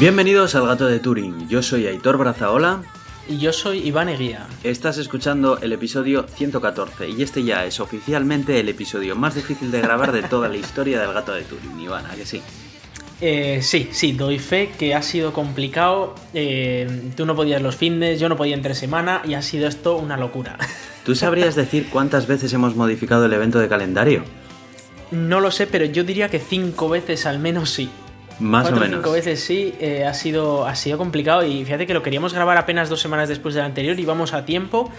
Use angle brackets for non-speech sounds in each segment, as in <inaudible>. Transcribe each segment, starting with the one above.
Bienvenidos al Gato de Turing. Yo soy Aitor Brazaola. Y yo soy Iván Eguía. Estás escuchando el episodio 114 y este ya es oficialmente el episodio más difícil de grabar de toda la historia del Gato de Turing, Iván, ¿a que sí? Eh, sí, sí, doy fe que ha sido complicado. Eh, tú no podías los fines, yo no podía entre semana y ha sido esto una locura. ¿Tú sabrías decir cuántas veces hemos modificado el evento de calendario? No lo sé, pero yo diría que cinco veces al menos sí. Más o Cuatro menos. cinco veces sí, eh, ha, sido, ha sido complicado y fíjate que lo queríamos grabar apenas dos semanas después del anterior, íbamos a tiempo,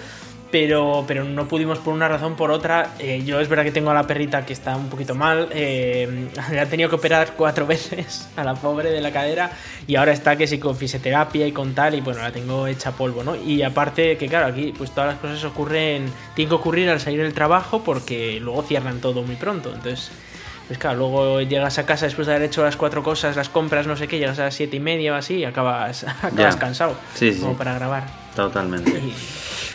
pero, pero no pudimos por una razón por otra. Eh, yo es verdad que tengo a la perrita que está un poquito mal, eh, <laughs> le han tenido que operar cuatro <laughs> veces a la pobre de la cadera y ahora está que sí con fisioterapia y con tal y bueno, la tengo hecha polvo, ¿no? Y aparte que claro, aquí pues todas las cosas ocurren, tienen que ocurrir al salir del trabajo porque luego cierran todo muy pronto, entonces... Pues claro, luego llegas a casa después de haber hecho las cuatro cosas, las compras, no sé qué, llegas a las siete y media o así y acabas, <laughs> acabas cansado. Sí, sí. Como para grabar. Totalmente.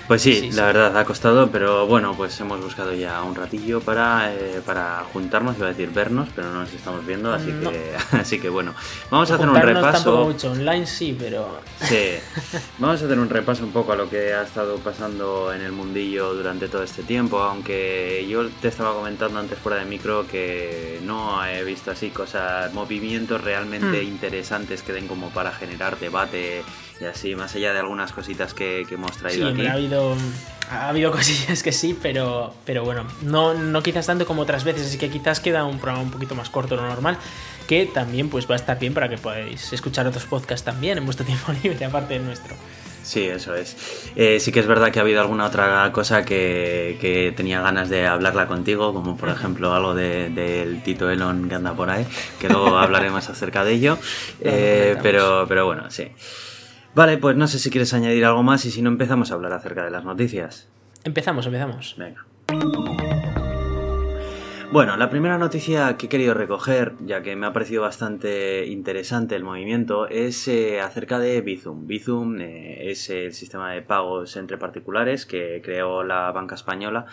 Pues sí, Sí, sí. la verdad ha costado, pero bueno, pues hemos buscado ya un ratillo para, eh, para juntarnos, iba a decir vernos, pero no nos estamos viendo, así No. que <laughs> así que bueno, vamos a hacer un repaso. mucho, online sí, pero... Sí, <laughs> vamos a hacer un repaso un poco a lo que ha estado pasando en el mundillo durante todo este tiempo, aunque yo te estaba comentando antes fuera de micro que no he visto así cosas, movimientos realmente Hmm. interesantes que den como para generar debate y así, más allá de algunas cositas que, que hemos Sí, traído aquí. hombre, ha habido, ha habido <laughs> cosillas que sí, pero, pero bueno, no, no quizás tanto como otras veces, así que quizás queda un programa un poquito más corto de lo normal, que también pues va a estar bien para que podáis escuchar otros podcasts también en vuestro <laughs> tiempo libre, aparte del nuestro. Sí, eso es. Eh, sí que es verdad que ha habido alguna otra cosa que, que tenía ganas de hablarla contigo, como por ejemplo algo de- del Tito Elon que anda por ahí, que luego hablaremos <laughs> acerca de ello. Eh, pero, pero bueno, sí. Vale, pues no sé si quieres añadir algo más y si no empezamos a hablar acerca de las noticias. Empezamos, empezamos. Venga. Bueno, la primera noticia que he querido recoger, ya que me ha parecido bastante interesante el movimiento, es eh, acerca de Bizum. Bizum eh, es el sistema de pagos entre particulares que creó la banca española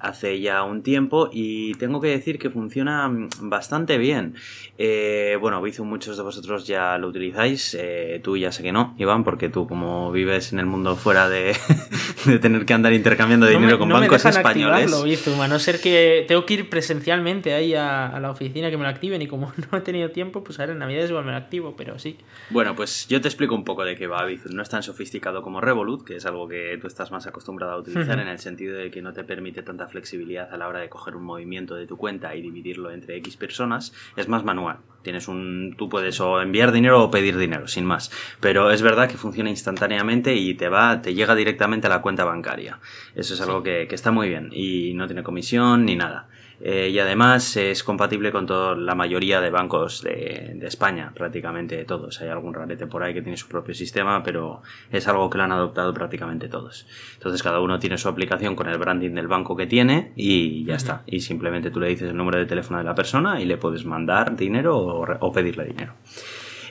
hace ya un tiempo y tengo que decir que funciona mm, bastante bien. Eh, bueno, Bizum muchos de vosotros ya lo utilizáis, eh, tú ya sé que no, Iván, porque tú como vives en el mundo fuera de, <laughs> de tener que andar intercambiando No me- dinero con no me bancos dejan españoles. activarlo, Bizum, a no ser que tengo que ir presencialmente ahí a, a la oficina que me lo activen y como <laughs> no he tenido tiempo, pues ahora en Navidades igual me lo activo, pero sí. Bueno, pues yo te explico un poco de qué va Bizum. No es tan sofisticado como Revolut, que es algo que tú estás más acostumbrado a utilizar en el sentido de que no te permite tanta flexibilidad a la hora de coger un movimiento de tu cuenta y dividirlo entre X personas. Es más manual. Tienes un, tú puedes o enviar dinero o pedir dinero, sin más. Pero es verdad que funciona instantáneamente y te va, te llega directamente a la cuenta bancaria. Eso es algo que, que está muy bien y no tiene comisión ni nada. Eh, y además es compatible con toda la mayoría de bancos de, de España, prácticamente todos. Hay algún rarete por ahí que tiene su propio sistema, pero es algo que lo han adoptado prácticamente todos. Entonces cada uno tiene su aplicación con el branding del banco que tiene y ya está. Y simplemente tú le dices el número de teléfono de la persona y le puedes mandar dinero o pedirle dinero.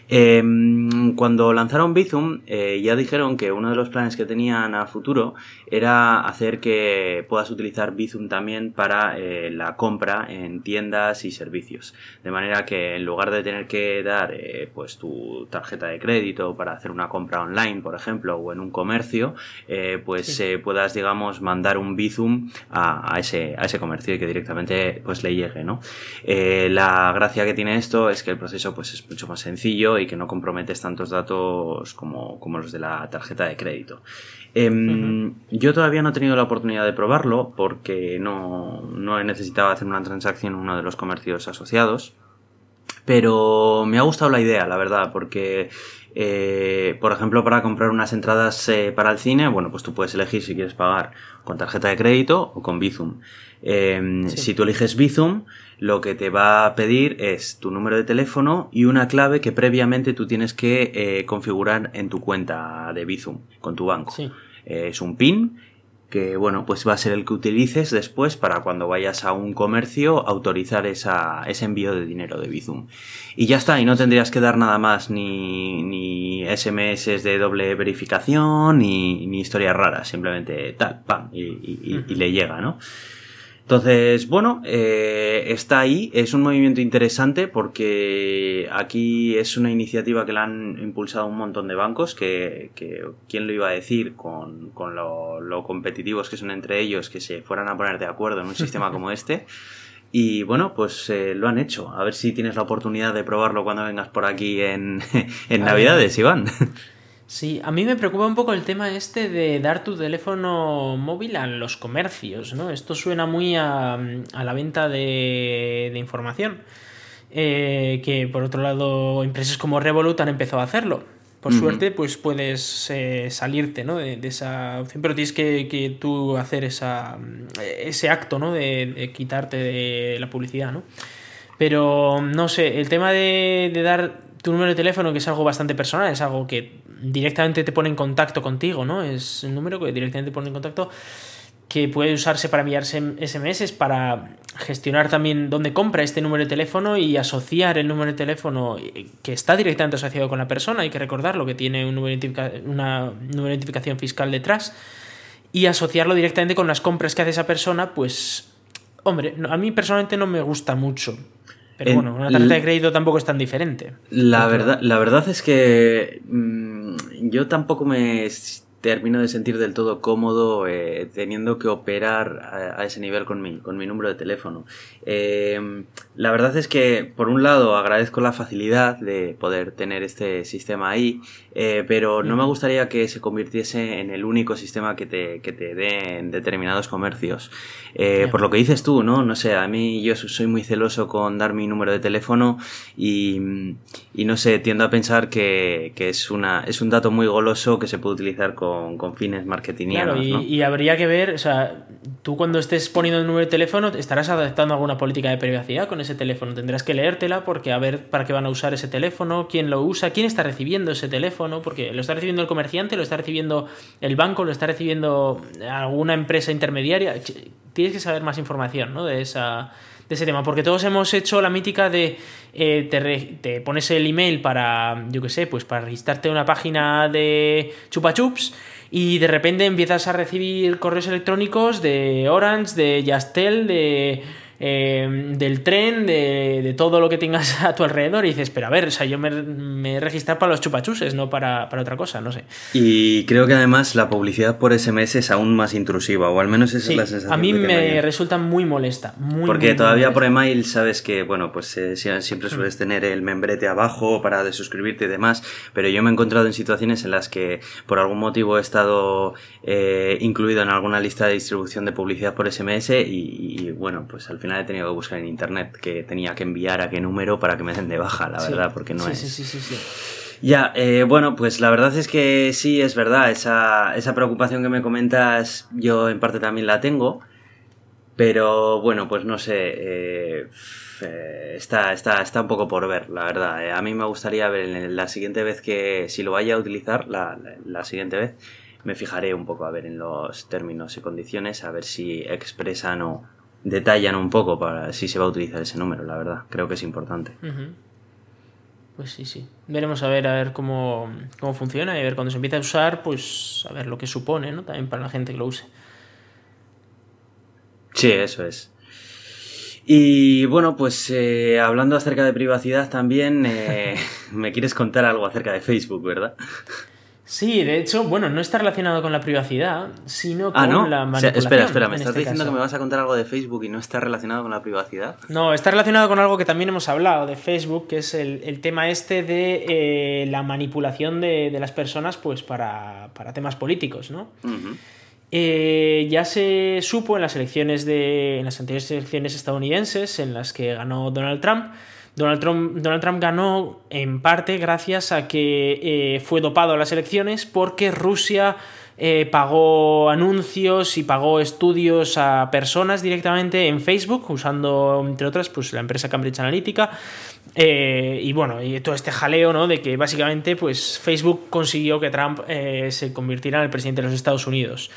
Eh, cuando lanzaron Bizum, eh, ya dijeron que uno de los planes que tenían a futuro era hacer que puedas utilizar Bizum también para eh, la compra en tiendas y servicios. De manera que en lugar de tener que dar eh, pues tu tarjeta de crédito para hacer una compra online, por ejemplo, o en un comercio, pues Sí. puedas, digamos, mandar un Bizum a, a ese, a ese comercio y que directamente pues le llegue, ¿no? La gracia que tiene esto es que el proceso pues es mucho más sencillo y que no comprometes tantos datos como, como los de la tarjeta de crédito. Em, Yo todavía no he tenido la oportunidad de probarlo porque no, no he necesitado hacer una transacción en uno de los comercios asociados. Pero me ha gustado la idea, la verdad, porque, eh, por ejemplo, para comprar unas entradas eh, para el cine, bueno, pues tú puedes elegir si quieres pagar con tarjeta de crédito o con Bizum. Eh, Sí. Si tú eliges Bizum, lo que te va a pedir es tu número de teléfono y una clave que previamente tú tienes que eh, configurar en tu cuenta de Bizum con tu banco. Sí. Eh, es un PIN que bueno, pues va a ser el que utilices después para cuando vayas a un comercio autorizar esa, ese envío de dinero de Bizum. Y ya está, y no tendrías que dar nada más, ni, ni SMS de doble verificación, ni, ni historias raras, simplemente tal, pam, y, y- y- y le llega, ¿no? Entonces, bueno, eh, está ahí, es un movimiento interesante porque aquí es una iniciativa que la han impulsado un montón de bancos, que, que quién lo iba a decir con, con lo, lo, competitivos que son entre ellos, que se fueran a poner de acuerdo en un sistema como este. Y bueno, pues eh, lo han hecho. A ver si tienes la oportunidad de probarlo cuando vengas por aquí en, <laughs> en Navidades, Iván. Sí, a mí me preocupa un poco el tema este de dar tu teléfono móvil a los comercios, ¿no? Esto suena muy a, a la venta de, de información. Eh, que por otro lado, empresas como Revolut han empezado a hacerlo. Por suerte, pues puedes eh, salirte ¿no? de, de, esa opción, pero tienes que, que, tú hacer esa, ese acto ¿no? de, de, quitarte de la publicidad. ¿no? Pero no sé, el tema de, de dar tu número de teléfono, que es algo bastante personal, es algo que directamente te pone en contacto contigo, ¿no? Es un número que directamente te pone en contacto que puede usarse para enviarse SMS, para gestionar también dónde compra este número de teléfono y asociar el número de teléfono que está directamente asociado con la persona, hay que recordarlo, que tiene un número de una número de identificación fiscal detrás, y asociarlo directamente con las compras que hace esa persona, pues, hombre, a mí personalmente no me gusta mucho. Pero bueno, una tarjeta de crédito tampoco es tan diferente. La verdad, la verdad es que mmm, yo tampoco me termino de sentir del todo cómodo eh, teniendo que operar a, ese nivel con mi, con mi número de teléfono. Eh, la verdad es que, por un lado, agradezco la facilidad de poder tener este sistema ahí, eh, pero no me gustaría que se convirtiese en el único sistema que te, que te dé en determinados comercios. Eh, por lo que dices tú, ¿no? No sé, a mí yo soy muy celoso con dar mi número de teléfono y, y no sé, tiendo a pensar que, que, es, una, es un dato muy goloso que se puede utilizar con, con fines marketingianos. Claro, y, ¿no? y, habría que ver, o sea, tú cuando estés poniendo el número de teléfono, estarás adaptando alguna política de privacidad con ese teléfono. Tendrás que leértela porque a ver para qué van a usar ese teléfono, quién lo usa, quién está recibiendo ese teléfono, porque lo está recibiendo el comerciante, lo está recibiendo el banco, lo está recibiendo alguna empresa intermediaria tienes que saber más información ¿no? de, esa, de ese tema, porque todos hemos hecho la mítica de eh, te, pones el email para, yo qué sé, pues para registrarte una página de chupa chups y de repente empiezas a recibir correos electrónicos de Orange, de Yastel, de eh, del tren, de, de, todo lo que tengas <laughs> a tu alrededor y dices, pero a ver, o sea, yo me, me he registrado para los chupachuses, no para, para, otra cosa, no sé. Y creo que además la publicidad por SMS es aún más intrusiva, o al menos esa sí, es la sensación. A mí que me tengo resulta muy molesta. Muy, Porque muy, todavía por email sabes que, bueno, pues eh, siempre sueles mm. tener el membrete abajo para desuscribirte y demás, pero yo me he encontrado en situaciones en las que por algún motivo he estado eh, incluido en alguna lista de distribución de publicidad por SMS y, y bueno, pues al final he tenido que buscar en internet que tenía que enviar a qué número para que me den de baja, la Sí. verdad, porque no Sí, es. sí, sí, sí, sí. Ya, eh, bueno, pues la verdad es que sí, es verdad, esa, esa preocupación que me comentas yo en parte también la tengo, pero bueno, pues no sé, eh, eh, está, está, está un poco por ver, la verdad. Eh, a mí me gustaría ver la siguiente vez que, si lo vaya a utilizar, la, la, la siguiente vez, me fijaré un poco a ver en los términos y condiciones, a ver si expresan o detallan un poco para si se va a utilizar ese número, la verdad. Creo que es importante. Uh -huh. Pues sí, sí. Veremos a ver, a ver cómo, cómo funciona y a ver cuando se empiece a usar, pues a ver lo que supone, ¿no? También para la gente que lo use. Sí, eso es. Y bueno, pues eh, hablando acerca de privacidad también, eh, <laughs> me quieres contar algo acerca de Facebook, ¿verdad? <laughs> Sí, de hecho, bueno, no está relacionado con la privacidad, sino con ah, ¿no? la O sea, manipulación. espera, espera, ¿me estás este diciendo caso. que me vas a contar algo de Facebook y no está relacionado con la privacidad? No, está relacionado con algo que también hemos hablado de Facebook, que es el, el tema este de eh, la manipulación de, de, las personas pues para, para temas políticos, ¿no? Uh -huh. Eh, ya se supo en las elecciones de en las anteriores elecciones estadounidenses en las que ganó Donald Trump Donald Trump, ganó en parte gracias a que eh, fue dopado a las elecciones porque Rusia eh, pagó anuncios y pagó estudios a personas directamente en Facebook, usando, entre otras, pues, la empresa Cambridge Analytica. Eh, y bueno, y todo este jaleo, ¿no? De que básicamente, pues, Facebook consiguió que Trump se convirtiera en el presidente de los Estados Unidos.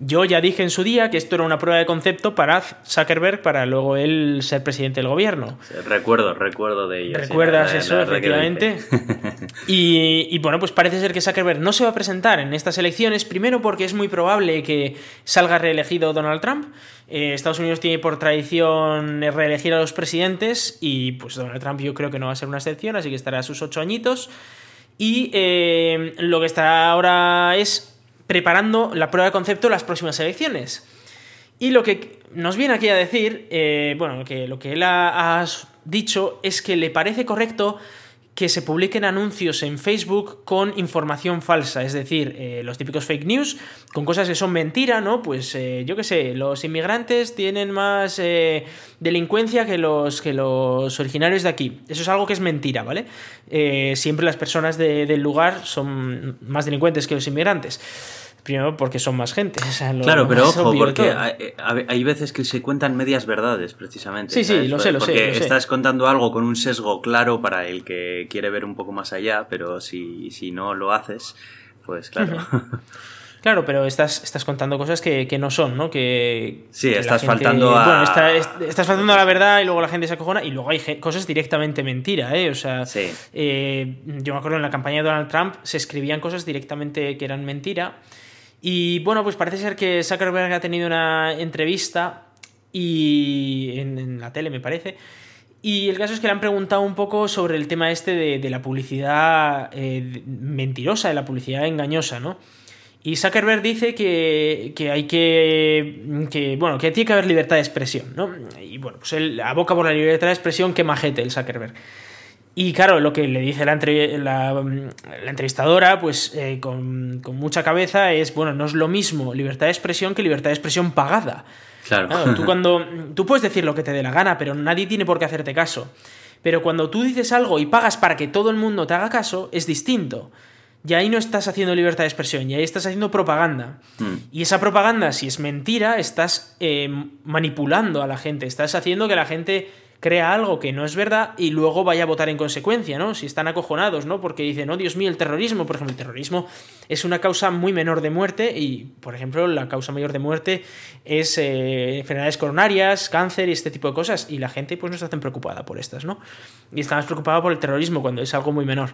Yo ya dije en su día que esto era una prueba de concepto para Zuckerberg para luego él ser presidente del gobierno. Recuerdo, recuerdo de ello. ¿Recuerdas eso, efectivamente? <laughs> y, y, bueno, pues parece ser que Zuckerberg no se va a presentar en estas elecciones, primero porque es muy probable que salga reelegido Donald Trump. Eh, Estados Unidos tiene por tradición reelegir a los presidentes y pues Donald Trump yo creo que no va a ser una excepción, así que estará a sus ocho añitos. Y eh, lo que está ahora es preparando la prueba de concepto las próximas elecciones. Y lo que nos viene aquí a decir, eh, bueno, que lo que él ha, dicho es que le parece correcto que se publiquen anuncios en Facebook con información falsa, es decir, eh, los típicos fake news, con cosas que son mentira, ¿no? Pues eh, yo qué sé, los inmigrantes tienen más delincuencia que los, que los originarios de aquí. Eso es algo que es mentira, ¿vale? siempre las personas del lugar son más delincuentes que los inmigrantes. Primero porque son más gente. <laughs> claro, pero ojo, porque hay, veces que se cuentan medias verdades, precisamente. Sí, sí, lo sé, lo sé. Porque estás contando algo con un sesgo claro para el que quiere ver un poco más allá, pero si, si no lo haces, pues claro. <laughs> Claro, pero estás, estás contando cosas que, no son, ¿no? Que. Sí, estás faltando a. Bueno, estás faltando a la verdad y luego la gente se acojona y luego hay cosas directamente mentira, ¿eh? O sea. Eh, yo me acuerdo en la campaña de Donald Trump se escribían cosas directamente que eran mentira. Y bueno, pues parece ser que Zuckerberg ha tenido una entrevista y en, la tele, me parece. Y el caso es que le han preguntado un poco sobre el tema este de, la publicidad eh, mentirosa, de la publicidad engañosa, ¿no? Y Zuckerberg dice que, hay que, que, bueno, que tiene que haber libertad de expresión, ¿no? Y bueno, pues él aboca por la libertad de expresión que majete el Zuckerberg. Y claro, lo que le dice la, la, entrevistadora, pues eh, con, mucha cabeza, es, bueno, no es lo mismo libertad de expresión que libertad de expresión pagada. Claro. tú, <laughs> cuando, tú puedes decir lo que te dé la gana, pero nadie tiene por qué hacerte caso. Pero cuando tú dices algo y pagas para que todo el mundo te haga caso, es distinto. Y ahí no estás haciendo libertad de expresión, y ahí estás haciendo propaganda. Hmm. Y esa propaganda, si es mentira, estás eh, manipulando a la gente, estás haciendo que la gente crea algo que no es verdad y luego vaya a votar en consecuencia, ¿no? Si están acojonados, ¿no? Porque dicen, oh Dios mío, el terrorismo, por ejemplo, el terrorismo es una causa muy menor de muerte y, por ejemplo, la causa mayor de muerte es eh, enfermedades coronarias, cáncer y este tipo de cosas y la gente pues no está tan preocupada por estas, ¿no? Y está más preocupada por el terrorismo cuando es algo muy menor.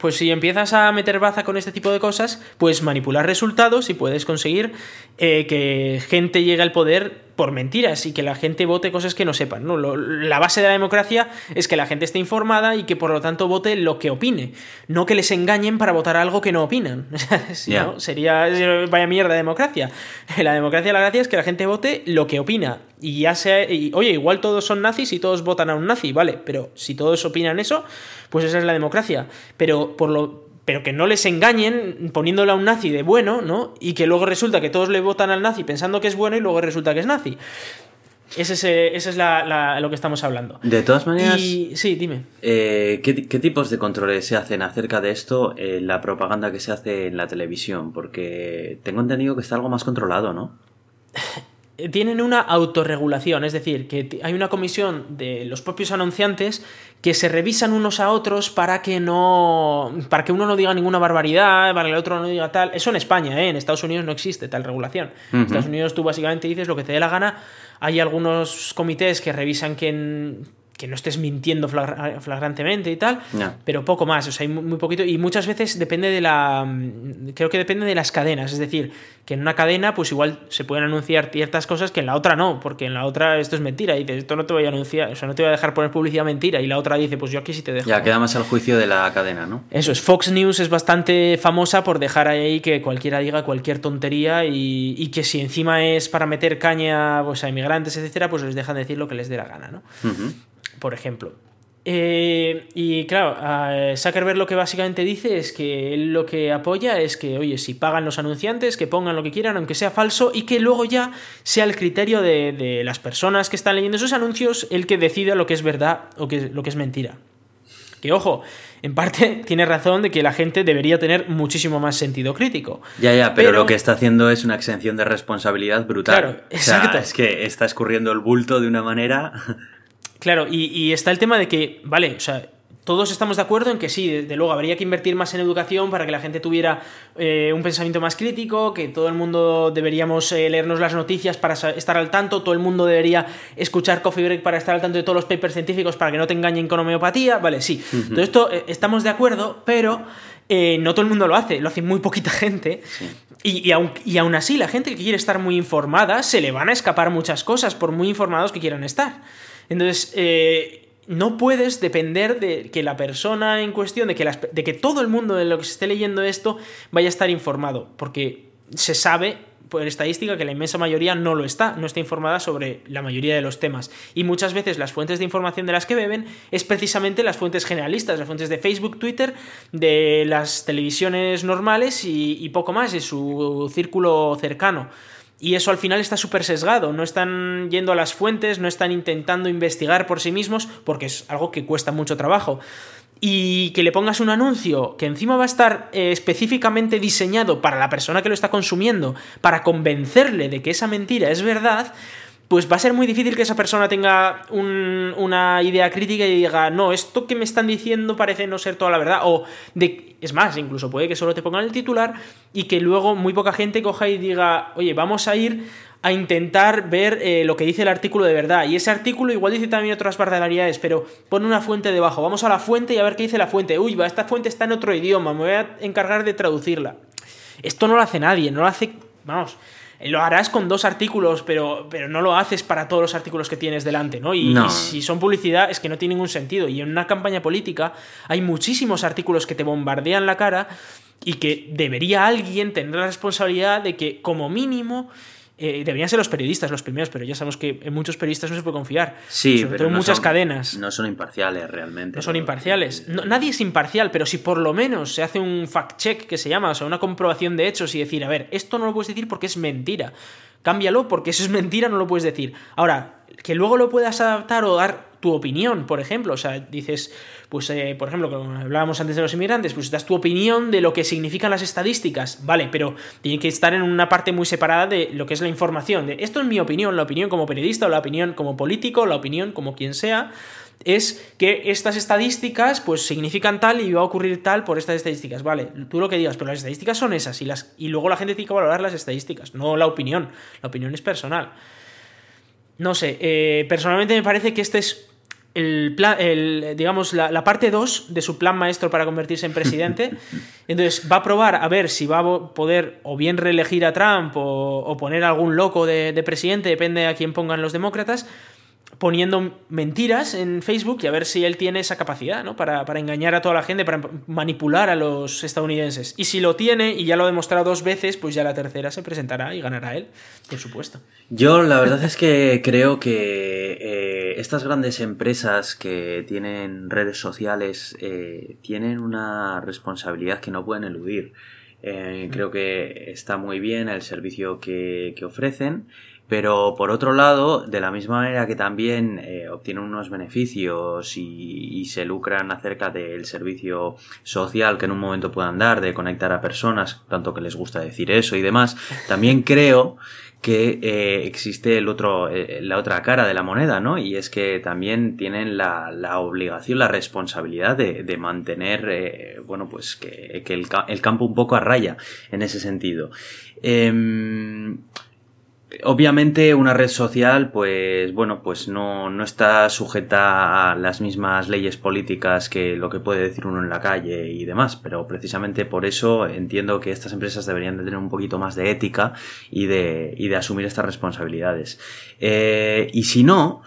Pues si empiezas a meter baza con este tipo de cosas, puedes manipular resultados y puedes conseguir eh, que gente llegue al poder por mentiras y que la gente vote cosas que no sepan. ¿no? la base de la democracia es que la gente esté informada y que por lo tanto vote lo que opine, no que les engañen para votar algo que no opinan. <laughs> Sería vaya mierda de democracia. La democracia, la gracia es que la gente vote lo que opina. Y ya sea, oye, igual todos son nazis y todos votan a un nazi, vale, pero si todos opinan eso, pues esa es la democracia. Pero por lo pero que no les engañen poniéndole a un nazi de bueno, ¿no? Y que luego resulta que todos le votan al nazi pensando que es bueno y luego resulta que es nazi. Ese es, ese es lo que estamos hablando. De todas maneras. sí, dime. Eh, ¿qué, tipos de controles se hacen acerca de esto en la propaganda que se hace en la televisión? Porque tengo entendido que está algo más controlado, ¿no? <laughs> tienen una autorregulación, es decir, que hay una comisión de los propios anunciantes que se revisan unos a otros para que no para que uno no diga ninguna barbaridad, para que el otro no diga tal. Eso en España, ¿eh? en Estados Unidos no existe tal regulación. En Estados Unidos tú básicamente dices lo que te dé la gana. Hay algunos comités que revisan que que no estés mintiendo flagrantemente y tal, pero poco más, o sea, hay muy poquito y muchas veces depende de la creo que depende de las cadenas, es decir, que en una cadena pues igual se pueden anunciar ciertas cosas que en la otra no, porque en la otra esto es mentira y dices, esto no te voy a anunciar, o sea, no te voy a dejar poner publicidad mentira y la otra dice, pues yo aquí sí te dejo. Ya queda más al juicio de la cadena, ¿no? Eso es, Fox News es bastante famosa por dejar ahí que cualquiera diga cualquier tontería y, que si encima es para meter caña pues, a inmigrantes, etcétera, pues les dejan decir lo que les dé la gana, ¿no? Por ejemplo. Eh, y claro, Zuckerberg lo que básicamente dice es que él lo que apoya es que, oye, si pagan los anunciantes, que pongan lo que quieran, aunque sea falso, y que luego ya sea el criterio de, las personas que están leyendo esos anuncios el que decida lo que es verdad o que, lo que es mentira. Que ojo, en parte <laughs> tiene razón de que la gente debería tener muchísimo más sentido crítico. Ya, ya, pero, lo que está haciendo es una exención de responsabilidad brutal. Claro, exacto. es que está escurriendo el bulto de una manera. Claro, y, está el tema de que, vale, o sea, todos estamos de acuerdo en que sí, de, luego habría que invertir más en educación para que la gente tuviera eh, un pensamiento más crítico, que todo el mundo deberíamos eh, leernos las noticias para estar al tanto, todo el mundo debería escuchar Coffee Break para estar al tanto de todos los papers científicos para que no te engañen con homeopatía, vale, sí. Todo esto eh, estamos de acuerdo, pero no todo el mundo lo hace, lo hace muy poquita <laughs> gente. Y, y, aún, así, la gente que quiere estar muy informada, se le van a escapar muchas cosas, por muy informados que quieran estar. Entonces, no puedes depender de que la persona en cuestión, de que, de que todo el mundo de lo que se esté leyendo esto vaya a estar informado, porque se sabe por estadística que la inmensa mayoría no lo está, no está informada sobre la mayoría de los temas. Y muchas veces las fuentes de información de las que beben es precisamente las fuentes generalistas, las fuentes de Facebook, Twitter, de las televisiones normales y, y poco más, de su círculo cercano. Y eso al final está súper sesgado, no están yendo a las fuentes, no están intentando investigar por sí mismos, porque es algo que cuesta mucho trabajo. Y que le pongas un anuncio que encima va a estar eh, específicamente diseñado para la persona que lo está consumiendo, para convencerle de que esa mentira es verdad, pues va a ser muy difícil que esa persona tenga una idea crítica y diga, no, esto que me están diciendo parece no ser toda la verdad. O de, es más, incluso puede que solo te pongan el titular y que luego muy poca gente coja y diga, oye, vamos a ir a intentar ver eh, lo que dice el artículo de verdad. Y ese artículo igual dice también otras barbaridades, pero pone una fuente debajo. Vamos a la fuente y a ver qué dice la fuente. Uy, va, esta fuente está en otro idioma, me voy a encargar de traducirla. Esto no lo hace nadie, no lo hace, vamos, lo harás con dos artículos, pero, pero no lo haces para todos los artículos que tienes delante, ¿no? Y, si son publicidad es que no tiene ningún sentido. Y en una campaña política hay muchísimos artículos que te bombardean la cara y que debería alguien tener la responsabilidad de que como mínimo eh, deberían ser los periodistas los primeros, pero ya sabemos que en muchos periodistas no se puede confiar. Sí, sobre todo en muchas cadenas. No son imparciales realmente. No son imparciales. nadie es imparcial, pero si por lo menos se hace un fact-check que se llama, o sea, una comprobación de hechos y decir, a ver, esto no lo puedes decir porque es mentira. Cámbialo porque eso es mentira, no lo puedes decir. Ahora, que luego lo puedas adaptar o dar tu opinión, por ejemplo. O sea, dices, pues, eh, por ejemplo, como hablábamos antes de los inmigrantes, pues das tu opinión de lo que significan las estadísticas, vale, pero tiene que estar en una parte muy separada de lo que es la información. De esto es mi opinión, la opinión como periodista, o la opinión como político, la opinión como quien sea, es que estas estadísticas pues significan tal y va a ocurrir tal por estas estadísticas, vale, tú lo que digas, pero las estadísticas son esas y, las, y luego la gente tiene que valorar las estadísticas, no la opinión, la opinión es personal. No sé, eh, personalmente me parece que este es el plan, el, digamos, la, parte 2 de su plan maestro para convertirse en presidente. <laughs> Entonces va a probar a ver si va a poder o bien reelegir a Trump o, poner algún loco de, de, presidente, depende a quién pongan los demócratas poniendo mentiras en Facebook y a ver si él tiene esa capacidad, ¿no? Para, engañar a toda la gente, para manipular a los estadounidenses. Y si lo tiene, y ya lo ha demostrado dos veces, pues ya la tercera se presentará y ganará él, por supuesto. Yo la verdad es que creo que eh, estas grandes empresas que tienen redes sociales eh, tienen una responsabilidad que no pueden eludir. Eh, creo que está muy bien el servicio que, que ofrecen pero por otro lado, de la misma manera que también eh, obtienen unos beneficios y, se lucran acerca del servicio social que en un momento puedan dar, de conectar a personas, tanto que les gusta decir eso y demás, también <laughs> creo que eh, existe el otro, eh, la otra cara de la moneda, ¿no? Y es que también tienen la, la obligación, la responsabilidad de, de mantener, bueno, pues que, que el, el, campo un poco a raya en ese sentido. Obviamente una red social, pues bueno, pues no, no está sujeta a las mismas leyes políticas que lo que puede decir uno en la calle y demás, pero precisamente por eso entiendo que estas empresas deberían de tener un poquito más de ética y de, y de asumir estas responsabilidades. Eh, y si no,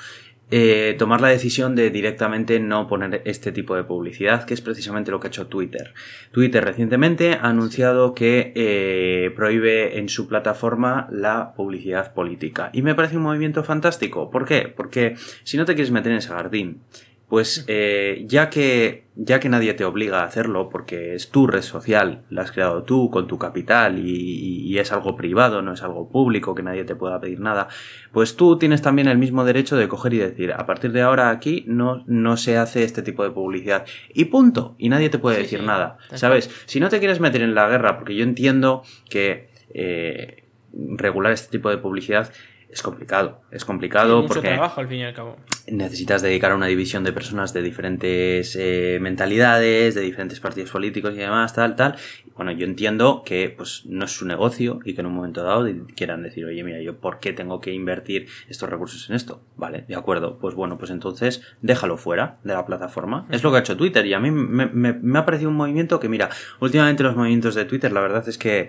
eh, tomar la decisión de directamente no poner este tipo de publicidad, que es precisamente lo que ha hecho Twitter. Twitter recientemente ha anunciado que eh, prohíbe en su plataforma la publicidad política. Y me parece un movimiento fantástico. ¿Por qué? Porque si no te quieres meter en ese jardín pues eh, ya que ya que nadie te obliga a hacerlo porque es tu red social, la has creado tú con tu capital y, es algo privado, no es algo público que nadie te pueda pedir nada, pues tú tienes también el mismo derecho de coger y decir a partir de ahora aquí no no se hace este tipo de publicidad y punto. Y nadie te puede decir nada, sabes. Si no te quieres meter en la guerra porque yo entiendo que eh, regular este tipo de publicidad es complicado. Es complicado Mucho porque trabajo al fin y al cabo. necesitas dedicar a una división de personas de diferentes eh, mentalidades, de diferentes partidos políticos y demás, tal, tal. Y bueno, yo entiendo que pues no es su negocio y que en un momento dado quieran decir, oye, mira, yo por qué tengo que invertir estos recursos en esto. Vale, de acuerdo. Pues bueno, pues entonces déjalo fuera de la plataforma. Es lo que ha hecho Twitter y a mí me, me, me ha parecido un movimiento que, mira, últimamente los movimientos de Twitter, la verdad es que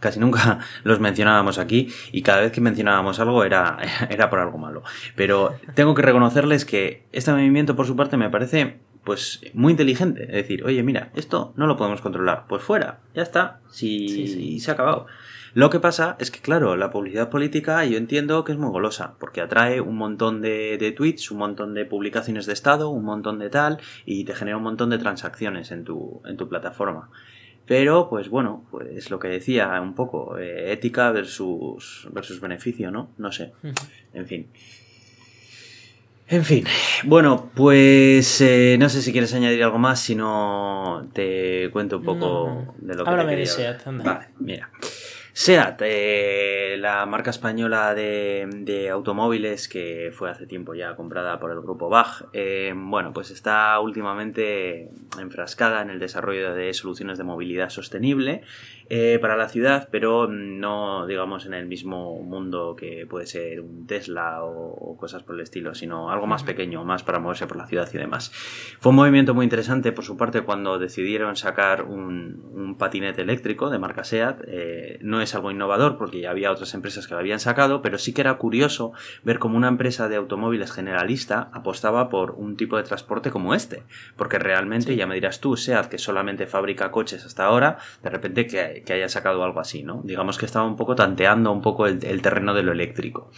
casi nunca <laughs> los mencionábamos aquí y cada vez que mencionábamos algo era, <laughs> era por algo malo. Pero tengo que reconocerles que este movimiento por su parte me parece pues muy inteligente. Es decir, oye, mira, esto no lo podemos controlar. Pues fuera, ya está. Si Sí, sí. se ha acabado. Lo que pasa es que, claro, la publicidad política yo entiendo que es muy golosa, porque atrae un montón de, de tweets, un montón de publicaciones de Estado, un montón de tal, y te genera un montón de transacciones en tu, en tu plataforma. Pero, pues bueno, pues lo que decía un poco, eh, ética versus, versus beneficio, ¿no? No sé. En fin. En fin. Bueno, pues eh, no sé si quieres añadir algo más, si no te cuento un poco No, no. de lo que Háblame te de. SEAT, anda. Vale, mira. SEAT, eh, la marca española de, de automóviles que fue hace tiempo ya comprada por el grupo BAG, eh, bueno, pues está últimamente enfrascada en el desarrollo de soluciones de movilidad sostenible eh, para la ciudad, pero no, digamos, en el mismo mundo que puede ser un Tesla o, o cosas por el estilo, sino algo más pequeño, más para moverse por la ciudad y demás. Fue un movimiento muy interesante por su parte cuando decidieron sacar un, un patinete eléctrico de marca SEAT. Eh, no es algo innovador porque ya había otras empresas que lo habían sacado, pero sí que era curioso ver cómo una empresa de automóviles generalista apostaba por un tipo de transporte como este. Porque realmente, Sí. ya me dirás tú, SEAT, que solamente fabrica coches hasta ahora, de repente que, que haya sacado algo así, ¿no? Digamos que estaba un poco tanteando un poco el- el terreno de lo eléctrico.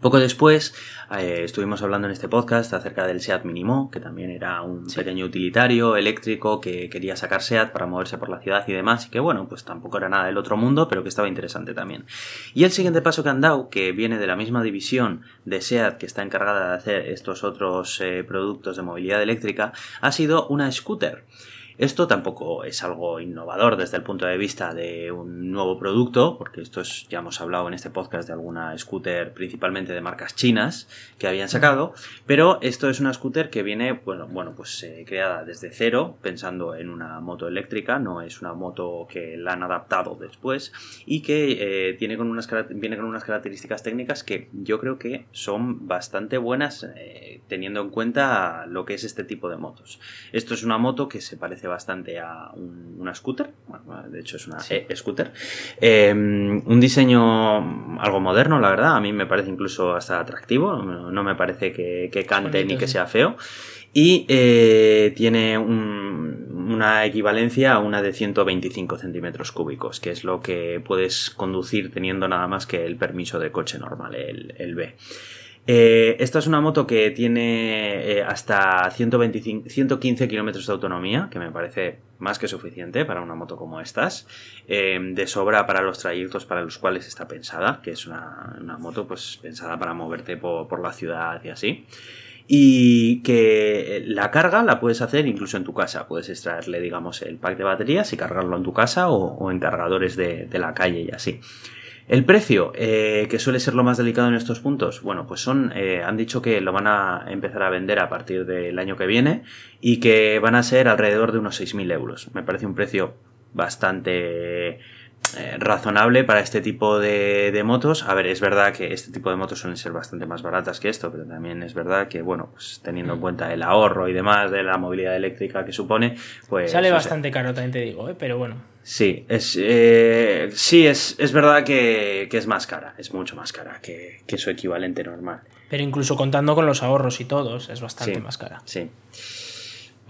Poco después eh, estuvimos hablando en este podcast acerca del SEAT Minimo, que también era un Sí. pequeño utilitario eléctrico que quería sacar SEAT para moverse por la ciudad y demás, y que bueno, pues tampoco era nada del otro mundo, pero que estaba interesante también. Y el siguiente paso que han dado, que viene de la misma división de SEAT que está encargada de hacer estos otros eh, productos de movilidad eléctrica, ha sido una scooter. Esto tampoco es algo innovador desde el punto de vista de un nuevo producto, porque esto es, ya hemos hablado en este podcast de alguna scooter principalmente de marcas chinas que habían sacado, pero esto es una scooter que viene, bueno, bueno pues eh, creada desde cero, pensando en una moto eléctrica, no es una moto que la han adaptado después y que eh, tiene con unas, viene con unas características técnicas que yo creo que son bastante buenas eh, teniendo en cuenta lo que es este tipo de motos. Esto es una moto que se parece bastante a un- una scooter, bueno, de hecho es una Sí. e-scooter. Eh, un diseño algo moderno, la verdad, a mí me parece incluso hasta atractivo, no, no me parece que, que cante bonito, ni que sí. sea feo. Y eh, tiene un- una equivalencia a una de 125 centímetros cúbicos, que es lo que puedes conducir teniendo nada más que el permiso de coche normal, el, el B. Eh, esta es una moto que tiene eh, hasta 125, 115 kilómetros de autonomía, que me parece más que suficiente para una moto como estas, eh, de sobra para los trayectos para los cuales está pensada, que es una, una moto pues pensada para moverte por, por la ciudad y así. Y que la carga la puedes hacer incluso en tu casa. Puedes extraerle, digamos, el pack de baterías y cargarlo en tu casa o, o en cargadores de, de la calle y así. El precio, eh, que suele ser lo más delicado en estos puntos, bueno, pues son, eh, han dicho que lo van a empezar a vender a partir del año que viene y que van a ser alrededor de unos 6.000 euros. Me parece un precio bastante eh, razonable para este tipo de, de motos. A ver, es verdad que este tipo de motos suelen ser bastante más baratas que esto, pero también es verdad que, bueno, pues teniendo en cuenta el ahorro y demás de la movilidad eléctrica que supone, pues... Sale bastante caro, también te digo, ¿eh? pero bueno. Sí, es, eh, sí es, es verdad que, que es más cara, es mucho más cara que, que su equivalente normal. Pero incluso contando con los ahorros y todos, es bastante Sí. más cara. Sí.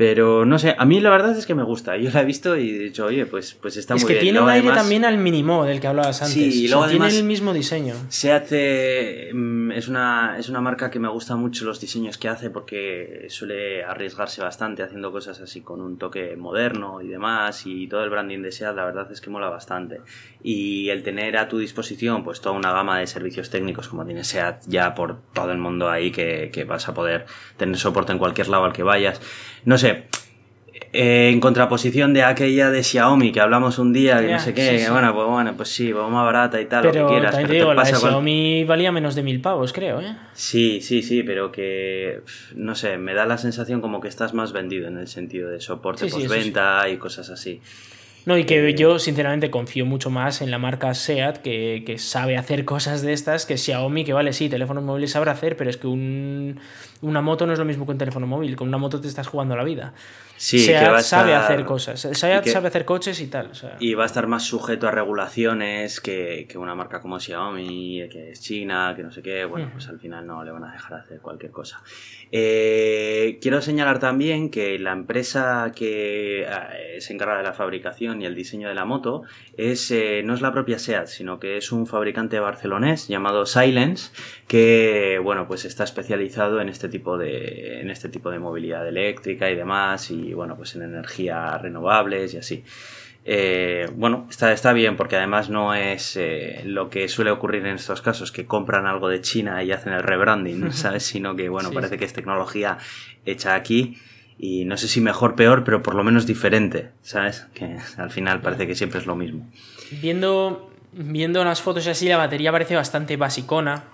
Pero no sé, a mí la verdad es que me gusta. Yo la he visto y he dicho, oye, pues, pues está es muy que bien. tiene Luego, un aire además, también al mínimo del que hablabas antes. Sí, y O sea, luego tiene el mismo diseño. Se hace. mm, Es una, es una marca que me gusta mucho los diseños que hace porque suele arriesgarse bastante haciendo cosas así con un toque moderno y demás. Y todo el branding de SEAT, la verdad es que mola bastante. Y el tener a tu disposición, pues toda una gama de servicios técnicos como tiene SEAT ya por todo el mundo ahí que, que vas a poder tener soporte en cualquier lado al que vayas. No sé. Eh, en contraposición de aquella de Xiaomi que hablamos un día, que no sé qué, sí, que sí. bueno, pues bueno, pues sí, pues más barata y tal, Pero lo que quieras. te pero digo, te la de pasa con- Xiaomi valía menos de mil pavos, creo, ¿eh? Sí, sí, sí, pero que, no sé, me da la sensación como que estás más vendido en el sentido de soporte Sí, postventa y cosas así. No, y que Eh, yo sinceramente confío mucho más en la marca SEAT, que, que sabe hacer cosas de estas, que Xiaomi, que vale, sí, teléfonos móviles sabrá hacer, pero es que un- una moto no es lo mismo que un teléfono móvil. Con una moto te estás jugando la vida. Sí, SEAT que va a sabe hacer cosas. SEAT que- sabe hacer coches y tal. o sea. Y va a estar más sujeto a regulaciones que, que una marca como Xiaomi, que es China, que no sé qué. Bueno, pues al final no le van a dejar hacer cualquier cosa. Eh, quiero señalar también que la empresa que eh, se encarga de la fabricación y el diseño de la moto es, eh, no es la propia SEAT, sino que es un fabricante barcelonés llamado Silence, que bueno, pues está especializado en este tipo de, en este tipo de movilidad eléctrica y demás, y bueno, pues en energías renovables y así. Eh, bueno, está, está bien porque además no es eh, lo que suele ocurrir en estos casos, que compran algo de China y hacen el rebranding, <laughs> ¿sabes? Sino que, bueno, Sí, parece sí. que es tecnología hecha aquí y no sé si mejor, peor, pero por lo menos diferente, ¿sabes? Que al final parece que siempre es lo mismo. Viendo, viendo las fotos y así, la batería parece bastante basicona.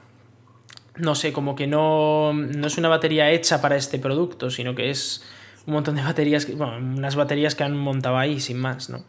No sé, como que no, no es una batería hecha para este producto, sino que es un montón de baterías, que- bueno, unas baterías que han montado ahí sin más, ¿no?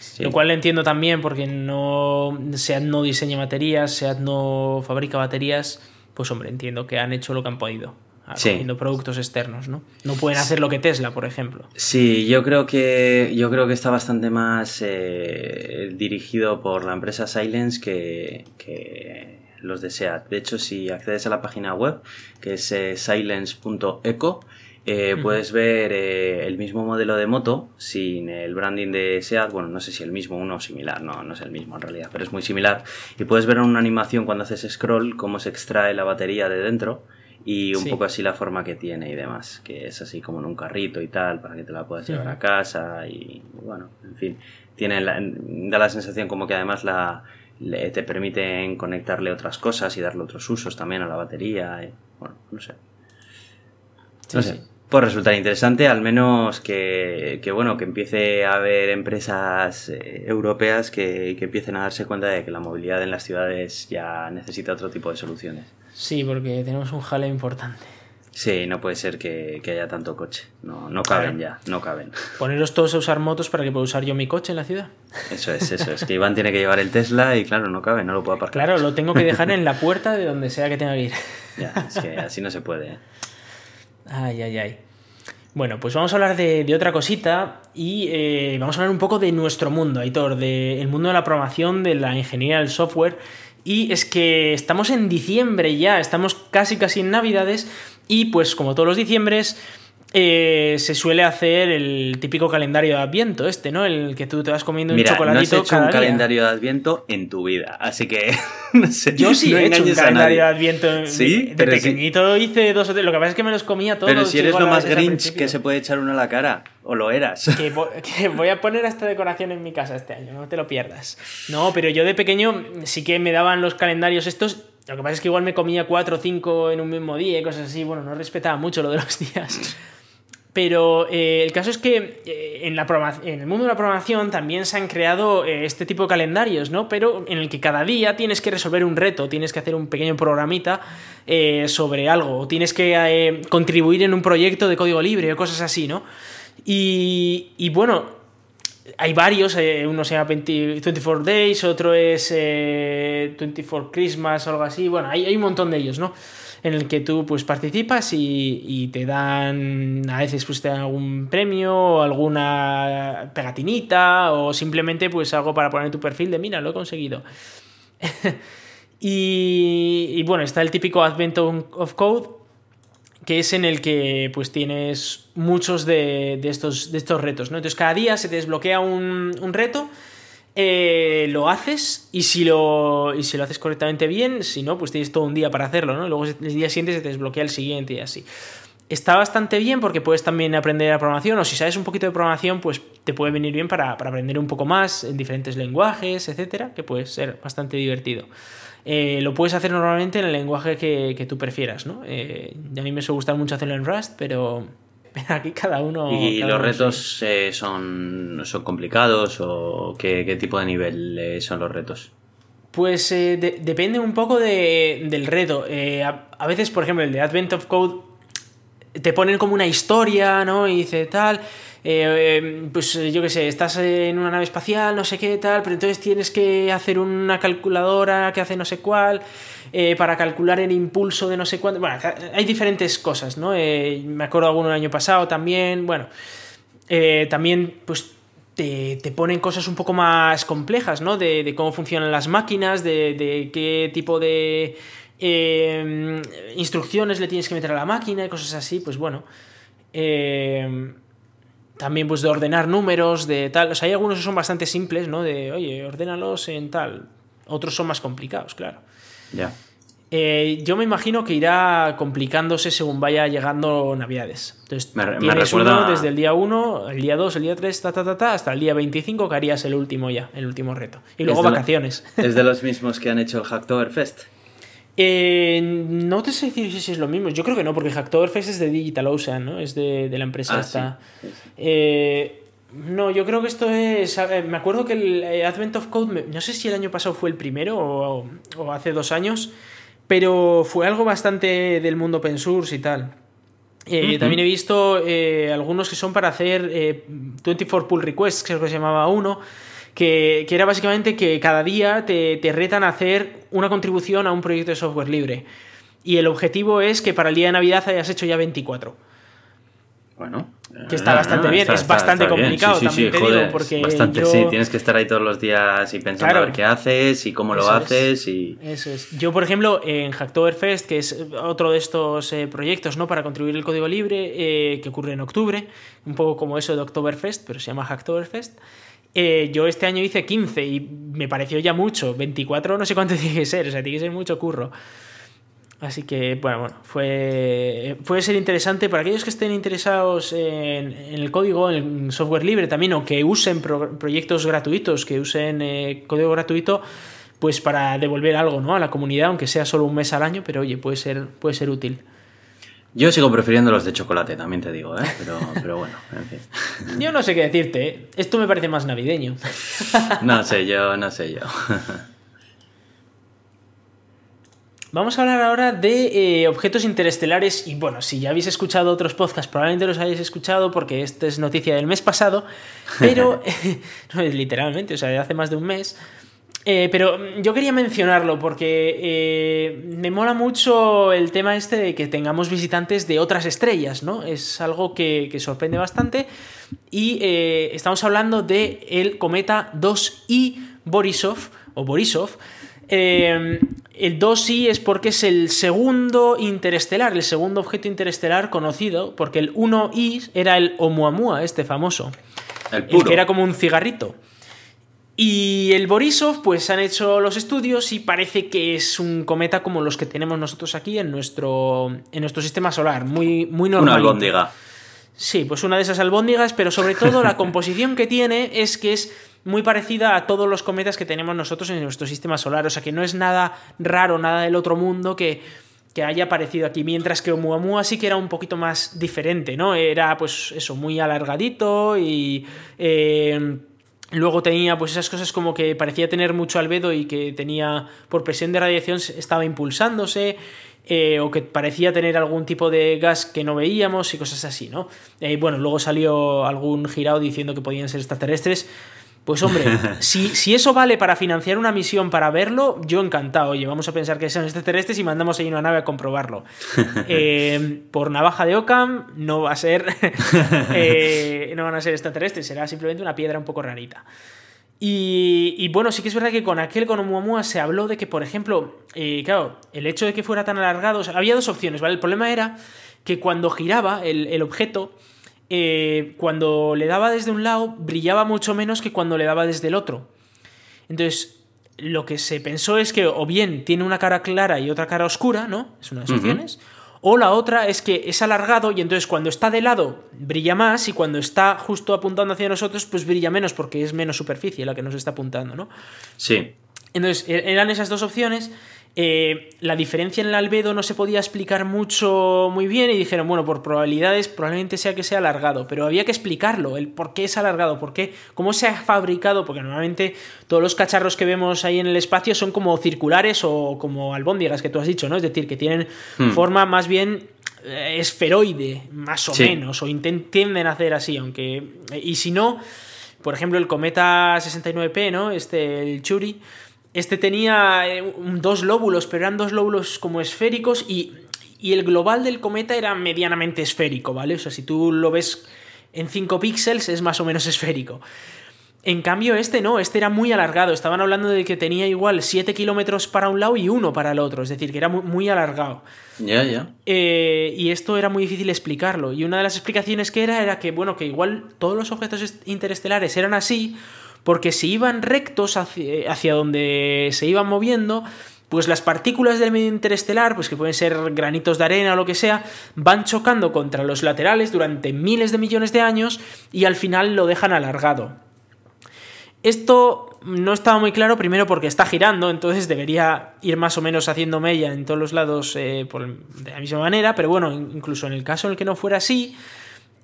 Sí. Lo cual lo entiendo también porque no SEAT no diseña baterías, SEAT no fabrica baterías, pues hombre, entiendo que han hecho lo que han podido, Sí. haciendo productos externos, ¿no? No pueden hacer lo que Tesla, por ejemplo. Sí, yo creo que yo creo que está bastante más eh, dirigido por la empresa Silence que, que los de SEAT. De hecho, si accedes a la página web, que es eh, silence.eco, eh, puedes ver eh, el mismo modelo de moto sin el branding de SEAT. Bueno, no sé si el mismo, uno similar, no, no es el mismo en realidad, pero es muy similar. Y puedes ver en una animación cuando haces scroll cómo se extrae la batería de dentro y un Sí. poco así la forma que tiene y demás, que es así como en un carrito y tal, para que te la puedas llevar a casa y bueno, en fin, tiene la- da la sensación como que además la le- te permiten conectarle otras cosas y darle otros usos también a la batería, y, bueno, no sé. Sí, No sé. sí. Puede resultar interesante, al menos que, que, bueno, que empiece a haber empresas eh, europeas que, que empiecen a darse cuenta de que la movilidad en las ciudades ya necesita otro tipo de soluciones. Sí, porque tenemos un jaleo importante. Sí, no puede ser que, que haya tanto coche. No, no caben Claro. ya, no caben. Poneros todos a usar motos para que pueda usar yo mi coche en la ciudad. Eso es, eso es. Que Iván tiene que llevar el Tesla y claro, no cabe, no lo puedo aparcar. Claro, lo tengo que dejar <laughs> en la puerta de donde sea que tenga que ir. Ya, es que así no se puede. ¿eh? Ay, ay, ay. Bueno, pues vamos a hablar de, otra cosita y eh, vamos a hablar un poco de nuestro mundo, Aitor, del mundo de la programación, de la ingeniería del software. Y es que estamos en diciembre ya, estamos casi casi en Navidades y pues como todos los diciembres eh, se suele hacer el típico calendario de Adviento este, ¿no? El que tú te vas comiendo Mira, un no has chocolatito hecho cada un día. calendario de Adviento en tu vida, así que <laughs> no sé. Yo sí no he hecho un calendario de. Adviento. ¿Sí? De Pero pequeñito hice dos o tres. Lo que pasa es que me los comía todos. Pero si eres lo más grinch que se puede echar uno a la cara, o lo eras. Que, vo- <laughs> que voy a poner esta decoración en mi casa este año, no te lo pierdas. No, pero yo de pequeño sí que me daban los calendarios estos. Lo que pasa es que igual me comía cuatro o cinco en un mismo día y cosas así. Bueno, no respetaba mucho lo de los <laughs> días. Pero eh, el caso es que eh, en, la en el mundo de la programación también se han creado eh, este tipo de calendarios, ¿no? Pero en el que cada día tienes que resolver un reto, tienes que hacer un pequeño programita sobre algo, o tienes que contribuir en un proyecto de código libre o cosas así, ¿no? Y, bueno, hay varios, uno se llama 20 24 Days, otro es eh, 24 Christmas o algo así, bueno, hay un montón de ellos, ¿no? En el que tú pues participas y, te dan, a veces pues te dan algún premio o alguna pegatinita o simplemente pues algo para poner en tu perfil de mira, lo he conseguido. <laughs> y, bueno, está el típico Advent of Code, que es en el que pues tienes muchos de, de estos, de estos retos, ¿no? Entonces cada día se te desbloquea un reto, eh, lo haces y si lo, y si lo haces correctamente bien, si no, pues tienes todo un día para hacerlo, ¿no? Luego el día siguiente se te desbloquea el siguiente y así. Está bastante bien porque puedes también aprender la programación o si sabes un poquito de programación, pues te puede venir bien para, para aprender un poco más en diferentes lenguajes, etcétera, que puede ser bastante divertido. Eh, lo puedes hacer normalmente en el lenguaje que, que tú prefieras, ¿no? Eh, a mí me suele gustar mucho hacerlo en Rust, pero, <laughs> Aquí cada uno. ¿Y cada los uno retos eh, son, son complicados o qué, qué tipo de nivel eh, son los retos? Pues eh, de- depende un poco de- del reto. A, a veces, por ejemplo, el de Advent of Code te ponen como una historia, ¿no? Y dice tal. Eh, eh, pues eh, yo qué sé, estás en una nave espacial, no sé qué tal, pero entonces tienes que hacer una calculadora que hace no sé cuál eh, para calcular el impulso de no sé cuánto. Bueno, hay diferentes cosas, ¿no? Eh, me acuerdo alguno el año pasado también. Bueno, eh, también, pues te, te ponen cosas un poco más complejas, ¿no? De, de cómo funcionan las máquinas, de, de qué tipo de eh, instrucciones le tienes que meter a la máquina y cosas así, pues bueno. Eh, también pues de ordenar números, de tal. O sea, hay algunos que son bastante simples, ¿no? De, oye, ordénalos en tal. Otros son más complicados, claro. Ya. Eh, yo me imagino que irá complicándose según vaya llegando Navidades. Entonces, Me tienes recuerda- uno desde el día 1, el día 2, el día 3, ta, ta, ta, ta, hasta el día 25 que harías el último ya, el último reto. Y luego Es de la- vacaciones. ¿Es de <laughs> los mismos que han hecho el Hacktoberfest? Eh, no te sé decir si es lo mismo. Yo creo que no, porque Hacktoberfest es de DigitalOcean, ¿no? Es de, de la empresa Ah, esta. sí. Eh, no, yo creo que esto es. Me acuerdo que el eh, Advent of Code, no sé si el año pasado fue el primero o, o hace dos años, pero fue algo bastante del mundo open source y tal. Eh. También he visto eh, algunos que son para hacer eh, 24 pull requests, creo que se llamaba uno, que, que era básicamente que cada día te, te retan a hacer una contribución a un proyecto de software libre. Y el objetivo es que para el día de Navidad hayas hecho ya 24. Bueno. Que está eh, bastante bien, es bastante bien. complicado, también te digo, porque Bastante, yo- sí. Tienes que estar ahí todos los días y pensando Claro. a ver qué haces y cómo lo es. haces y... Eso es. Yo, por ejemplo, en Hacktoberfest, que es otro de estos eh, proyectos ¿no? para contribuir el código libre, eh, que ocurre en octubre, un poco como eso de Oktoberfest, pero se llama Hacktoberfest. Eh, yo este año hice 15 y me pareció ya mucho. 24 no sé cuánto <laughs> tiene que ser, o sea, tiene que ser mucho curro. Así que, bueno, bueno, fue, puede ser interesante para aquellos que estén interesados en, el código, en el software libre también, o que usen pro- proyectos gratuitos, que usen eh, código gratuito, pues para devolver algo ¿no? a la comunidad, aunque sea solo un mes al año, pero oye, puede ser, puede ser útil. Yo sigo prefiriendo los de chocolate, también te digo, ¿eh? Pero, pero bueno, en fin. Yo no sé qué decirte, ¿eh? esto me parece más navideño. No sé yo, no sé yo. Vamos a hablar ahora de eh, objetos interestelares y bueno, si ya habéis escuchado otros podcasts, probablemente los hayáis escuchado porque esta es noticia del mes pasado, pero <laughs> no literalmente, o sea, de hace más de un mes. Eh, pero yo quería mencionarlo porque eh, me mola mucho el tema este de que tengamos visitantes de otras estrellas, ¿no? Es algo que, que sorprende bastante y eh, estamos hablando de el cometa 2I Borisov o Borisov. El 2I es porque es el segundo interestelar, el segundo objeto interestelar conocido, porque el 1I era el Oumuamua, este famoso, El el puro. que era como un cigarrito. Y el Borisov, pues han hecho los estudios y parece que es un cometa como los que tenemos nosotros aquí en nuestro, en nuestro sistema solar, muy, muy normal. Una albóndiga. Sí, pues una de esas albóndigas, pero sobre todo la <laughs> composición que tiene es que es muy parecida a todos los cometas que tenemos nosotros en nuestro sistema solar. O sea que no es nada raro, nada del otro mundo que, que haya aparecido aquí. Mientras que Oumuamua sí que era un poquito más diferente, ¿no? Era pues eso, muy alargadito y. eh, Luego tenía pues esas cosas como que parecía tener mucho albedo y que tenía por presión de radiación estaba impulsándose eh, o que parecía tener algún tipo de gas que no veíamos y cosas así, ¿no? Eh, bueno, luego salió algún girado diciendo que podían ser extraterrestres. Pues hombre, <laughs> si, si eso vale para financiar una misión para verlo, yo encantado. Oye, vamos a pensar que son extraterrestres y mandamos ahí una nave a comprobarlo. <laughs> Eh, por navaja de Ockham no va a ser. <laughs> eh, no van a ser extraterrestres, será simplemente una piedra un poco rarita. Y, y bueno, sí que es verdad que con aquel con Oumuamua se habló de que, por ejemplo, eh, claro, el hecho de que fuera tan alargado, o sea, había dos opciones, ¿vale? El problema era que cuando giraba el, el objeto, eh, cuando le daba desde un lado, brillaba mucho menos que cuando le daba desde el otro. Entonces, lo que se pensó es que o bien tiene una cara clara y otra cara oscura, ¿no? Es una de las opciones. O la otra es que es alargado y entonces cuando está de lado brilla más y cuando está justo apuntando hacia nosotros pues brilla menos porque es menos superficie la que nos está apuntando, ¿no? Sí. Entonces e- eran esas dos opciones Eh, la diferencia en el albedo no se podía explicar mucho muy bien y dijeron, bueno, por probabilidades probablemente sea que sea alargado, pero había que explicarlo, el por qué es alargado, por qué, cómo se ha fabricado, porque normalmente todos los cacharros que vemos ahí en el espacio son como circulares o como albóndigas que tú has dicho, ¿no? Es decir, que tienen hmm. forma más bien eh, esferoide, más o menos, o tienden a hacer así, aunque... Y si no, por ejemplo, el cometa 69P, ¿no? Este, el Churi este tenía eh, dos lóbulos, pero eran dos lóbulos como esféricos y, el global del cometa era medianamente esférico, ¿vale? O sea, si tú lo ves en 5 píxeles es más o menos <laughs> esférico. En cambio, este no, este era muy alargado. Estaban hablando de que tenía igual 7 kilómetros para un lado y uno para el otro, es decir, que era muy, alargado. Ya, ya. Eh, y esto era muy difícil explicarlo. Y una de las explicaciones que era era que, bueno, que igual todos los objetos interestelares eran así porque si iban rectos hacia, donde se iban moviendo, pues las partículas del medio interestelar, pues que pueden ser granitos de arena o lo que sea, van chocando contra los laterales durante miles de millones de años y al final lo dejan alargado. Esto no estaba muy claro, primero porque está girando, entonces debería ir más o menos haciendo mella en todos los lados eh, de la misma manera, pero bueno, incluso en el caso en el que no fuera así,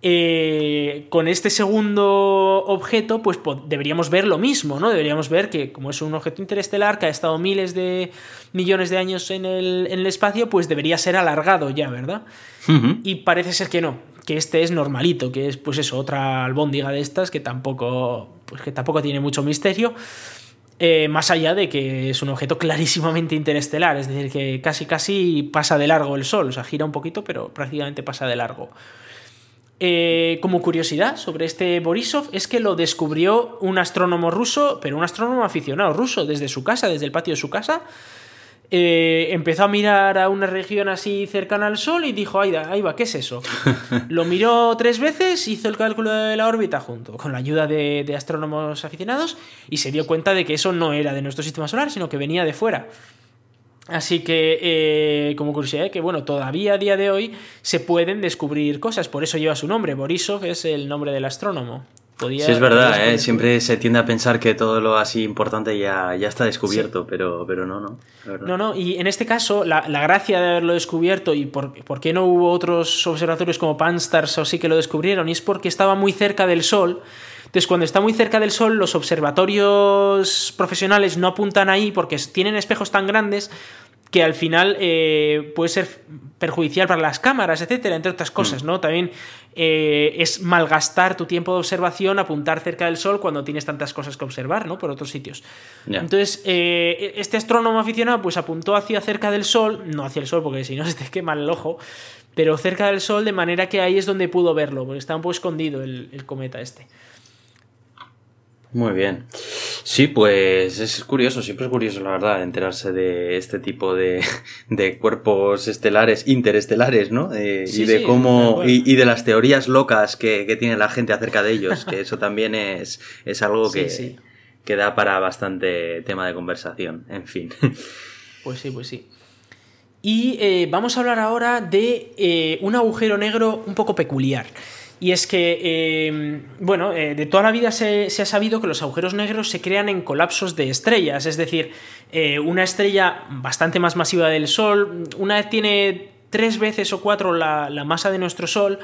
eh, con este segundo objeto, pues deberíamos ver lo mismo, ¿no? Deberíamos ver que, como es un objeto interestelar que ha estado miles de millones de años en el, espacio, pues debería ser alargado ya, ¿verdad? Y parece ser que no, que este es normalito, que es, pues eso, otra albóndiga de estas que tampoco, pues que tampoco tiene mucho misterio. Eh, más allá de que es un objeto clarísimamente interestelar, es decir, que casi casi pasa de largo el Sol, o sea, gira un poquito, pero prácticamente pasa de largo. Eh, como curiosidad sobre este Borisov es que lo descubrió un astrónomo ruso, pero un astrónomo aficionado ruso, desde su casa, desde el patio de su casa. Eh, empezó a mirar a una región así cercana al Sol y dijo, ahí, ahí va, ¿qué es eso? <laughs> lo miró tres veces, hizo el cálculo de la órbita junto con la ayuda de, de astrónomos aficionados y se dio cuenta de que eso no era de nuestro sistema solar, sino que venía de fuera. Así que, eh, como curiosidad, que bueno, todavía a día de hoy se pueden descubrir cosas, por eso lleva su nombre. Borisov es el nombre del astrónomo. sí, es verdad, ¿eh? siempre se tiende a pensar que todo lo así importante ya, ya está descubierto, pero, pero no, no. No, no, y en este caso, la, gracia de haberlo descubierto y por, por, qué no hubo otros observatorios como Pan-STARRS o sí que lo descubrieron, y es porque estaba muy cerca del Sol entonces, cuando está muy cerca del Sol, los observatorios profesionales no apuntan ahí porque tienen espejos tan grandes que al final eh, puede ser perjudicial para las cámaras, etcétera, entre otras cosas, mm. ¿no? También eh, es malgastar tu tiempo de observación apuntar cerca del Sol cuando tienes tantas cosas que observar, ¿no? Por otros sitios. Entonces, eh, este astrónomo aficionado pues apuntó hacia cerca del Sol, no hacia el Sol porque si no <laughs> se te quema el ojo, pero cerca del Sol de manera que ahí es donde pudo verlo, porque está un poco escondido el cometa este. Muy bien. Sí, pues es curioso, siempre es curioso, la verdad, enterarse de este tipo de, <laughs> de cuerpos estelares, interestelares, ¿no? Eh, y de cómo, y, de las teorías locas que, que, tiene la gente acerca de ellos, que eso también es, es algo <laughs> que, que da para bastante tema de conversación, en fin. <laughs> Pues sí, pues sí. Y eh, vamos a hablar ahora de eh, un agujero negro un poco peculiar. Y es que, eh, bueno, eh, de toda la vida se, ha sabido que los agujeros negros se crean en colapsos de estrellas, es decir, eh, una estrella bastante más masiva del Sol, una vez tiene tres veces o cuatro la, la masa de nuestro Sol,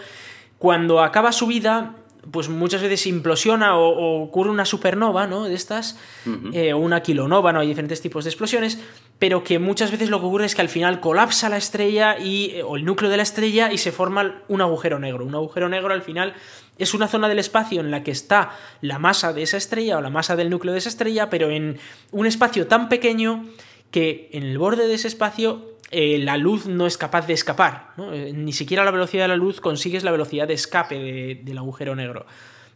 cuando acaba su vida pues muchas veces implosiona o, ocurre una supernova, ¿no? De estas, eh, o una kilonova, ¿no? Hay diferentes tipos de explosiones, pero que muchas veces lo que ocurre es que al final colapsa la estrella y, eh, o el núcleo de la estrella y se forma un agujero negro. Un agujero negro al final es una zona del espacio en la que está la masa de esa estrella o la masa del núcleo de esa estrella, pero en un espacio tan pequeño que en el borde de ese espacio eh, la luz no es capaz de escapar. Eh, ni siquiera la velocidad de la luz consigues la velocidad de escape del agujero negro.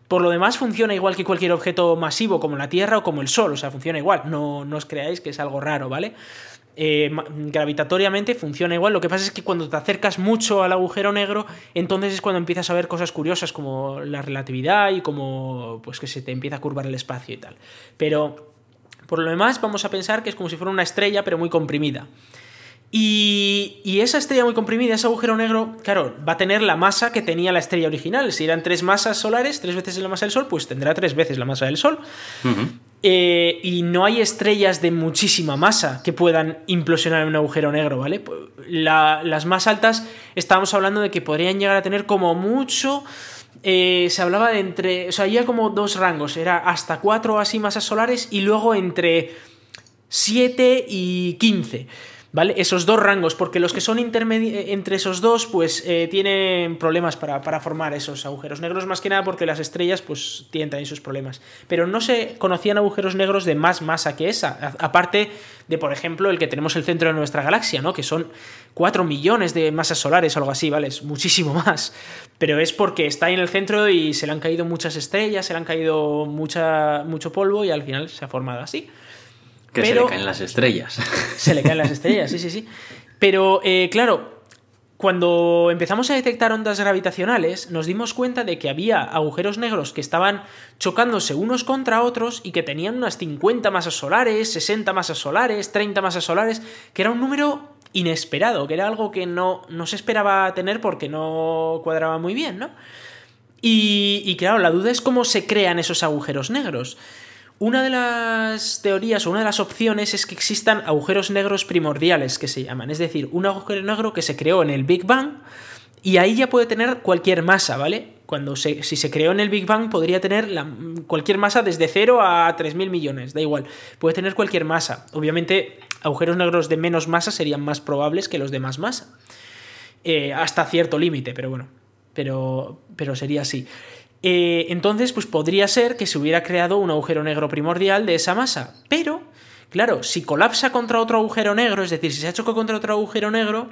Por lo demás funciona igual que cualquier objeto masivo como la Tierra o como el Sol, o sea, funciona igual, no, os creáis que es algo raro, ¿vale? Eh, gravitatoriamente funciona igual, lo que pasa es que cuando te acercas mucho al agujero negro, entonces es cuando empiezas a ver cosas curiosas como la relatividad y como pues que se te empieza a curvar el espacio y tal. Pero por lo demás vamos a pensar que es como si fuera una estrella pero muy comprimida. Y, esa estrella muy comprimida, ese agujero negro, claro, va a tener la masa que tenía la estrella original. Si eran tres masas solares, tres veces la masa del Sol, pues tendrá tres veces la masa del Sol. eh, y no hay estrellas de muchísima masa que puedan implosionar en un agujero negro, ¿vale? Las más altas estábamos hablando de que podrían llegar a tener como mucho... Eh, se hablaba de entre... O sea, había como dos rangos, era hasta cuatro así masas solares y luego entre 7 y 15. ¿Vale? Esos dos rangos, porque los que son eh, entre esos dos, pues eh, tienen problemas para, formar esos agujeros negros, más que nada porque las estrellas, pues tienen también sus problemas. Pero no se conocían agujeros negros de más masa que esa, aparte de, por ejemplo, el que tenemos el centro de nuestra galaxia, ¿no? Que son 4 millones de masas solares o algo así, ¿vale? Es muchísimo <laughs> más. Pero es porque está ahí en el centro y se le han caído muchas estrellas, se le han caído mucha, mucho polvo y al final se ha formado así. Que se le caen las estrellas. <laughs> Se le caen las estrellas, sí, sí, sí. Pero, eh, claro, cuando empezamos a detectar ondas gravitacionales, nos dimos cuenta de que había agujeros negros que estaban chocándose unos contra otros y que tenían unas 50 masas solares, 60 masas solares, 30 masas solares, que era un número inesperado, que era algo que no, no se esperaba tener porque no cuadraba muy bien, ¿no? Y, y claro, la duda es cómo se crean esos agujeros negros. Una de las teorías o una de las opciones es que existan agujeros negros primordiales que se llaman, es decir, un agujero negro que se creó en el Big Bang y ahí ya puede tener cualquier masa, ¿vale? Cuando si se creó en el Big Bang podría tener cualquier masa desde 0 a 3.000 millones, da igual, puede tener cualquier masa. Obviamente agujeros negros de menos masa serían más probables que los de más masa, eh, hasta cierto límite, pero bueno, pero, pero sería así. Eh, entonces, pues podría ser que se hubiera creado un agujero negro primordial de esa masa. Pero, claro, si colapsa contra otro agujero negro, es decir, si se ha chocado contra otro agujero negro,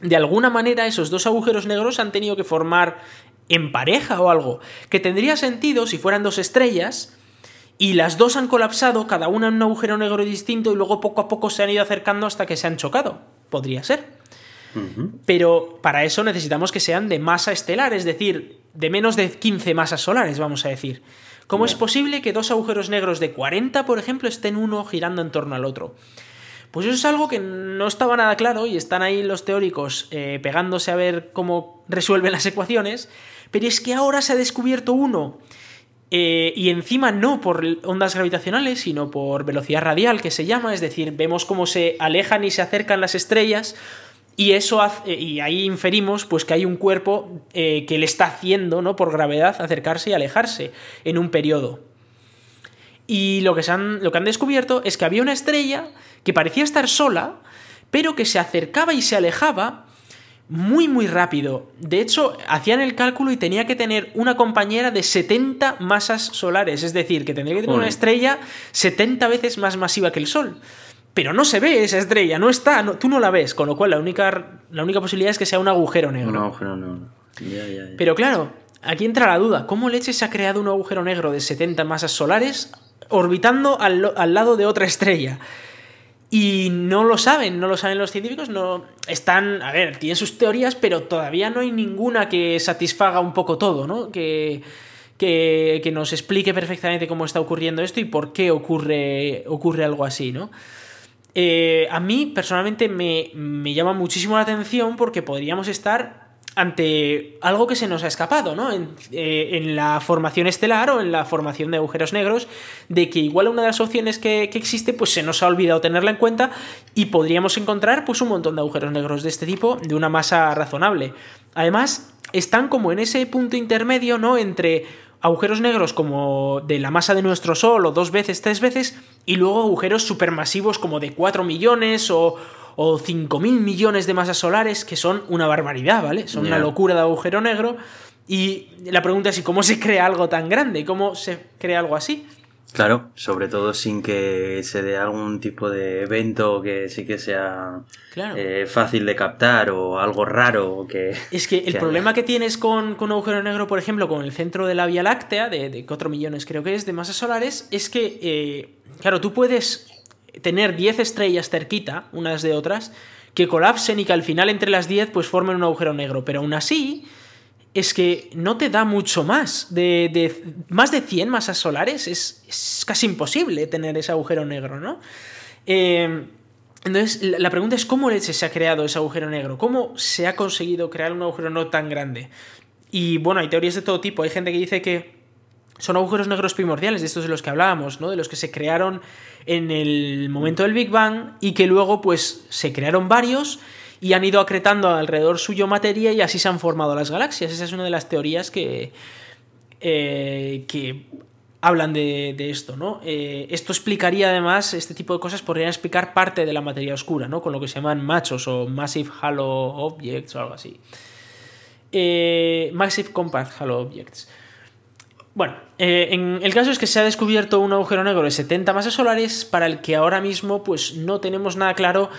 de alguna manera esos dos agujeros negros han tenido que formar en pareja o algo. Que tendría sentido si fueran dos estrellas y las dos han colapsado, cada una en un agujero negro distinto, y luego poco a poco se han ido acercando hasta que se han chocado. Podría ser. Pero para eso necesitamos que sean de masa estelar, es decir, de menos de 15 masas solares, vamos a decir. ¿Cómo es posible que dos agujeros negros de 40, por ejemplo, estén uno girando en torno al otro? Pues eso es algo que no estaba nada claro y están ahí los teóricos eh, pegándose a ver cómo resuelven las ecuaciones, pero es que ahora se ha descubierto uno eh, y encima no por ondas gravitacionales, sino por velocidad radial, que se llama, es decir, vemos cómo se alejan y se acercan las estrellas y eso hace, y ahí inferimos pues que hay un cuerpo eh, que le está haciendo, ¿no? Por gravedad, acercarse y alejarse en un periodo. Y lo que, se han, lo que han descubierto es que había una estrella que parecía estar sola, pero que se acercaba y se alejaba muy muy rápido. De hecho, hacían el cálculo y tenía que tener una compañera de 70 masas solares, es decir, que tendría que tener una estrella 70 veces más masiva que el Sol pero no se ve esa estrella, no está, tú no la ves, con lo cual la única, la única posibilidad es que sea un agujero negro. Un agujero negro. Pero claro, aquí entra la duda, ¿cómo leche se ha creado un agujero negro de 70 masas solares orbitando al, al lado de otra estrella? Y no lo saben, no lo saben los científicos, no están, a ver, tienen sus teorías, pero todavía no hay ninguna que satisfaga un poco todo, ¿no? Que, que, que nos explique perfectamente cómo está ocurriendo esto y por qué ocurre, ocurre algo así, ¿no? Eh, a mí personalmente me, llama muchísimo la atención porque podríamos estar ante algo que se nos ha escapado, ¿no? Eh, en, la formación estelar o en la formación de agujeros negros, de que igual una de las opciones que, existe, pues se nos ha olvidado tenerla en cuenta y podríamos encontrar pues un montón de agujeros negros de este tipo de una masa razonable. Además, están como en ese punto intermedio, ¿no? Entre agujeros negros como de la masa de nuestro Sol o dos veces, tres veces, y luego agujeros supermasivos como de 4 millones o, o 5 mil millones de masas solares, que son una barbaridad, ¿vale? Son una locura de agujero negro. Y la pregunta es, cómo se crea algo tan grande? ¿Cómo se crea algo así? Claro, sobre todo sin que se dé algún tipo de evento que sí que sea eh, fácil de captar o algo raro. Que, es que <laughs> el problema que tienes con, un agujero negro, por ejemplo, con el centro de la Vía Láctea, de, de 4 millones creo que es, de masas solares, es que, eh, claro, tú puedes tener 10 estrellas cerquita, unas de otras, que colapsen y que al final entre las 10 pues formen un agujero negro, pero aún así es que no te da mucho más. De, más de 100 masas solares es, casi imposible tener ese agujero negro, ¿no? Eh, entonces, la pregunta es cómo se ha creado ese agujero negro, cómo se ha conseguido crear un agujero no tan grande. Y bueno, hay teorías de todo tipo. Hay gente que dice que son agujeros negros primordiales, de estos de los que hablábamos, ¿no? De los que se crearon en el momento del Big Bang y que luego pues se crearon varios y han ido acretando alrededor suyo materia y así se han formado las galaxias. Esa es una de las teorías que, eh, que hablan de, esto, ¿no? Eh, esto explicaría además, este tipo de cosas podrían explicar parte de la materia oscura, ¿no? Con lo que se llaman machos o Massive Halo Objects o algo así. Eh, massive Compact Halo Objects. Bueno, eh, el caso es que se ha descubierto un agujero negro de 70 masas solares para el que ahora mismo pues no tenemos nada claro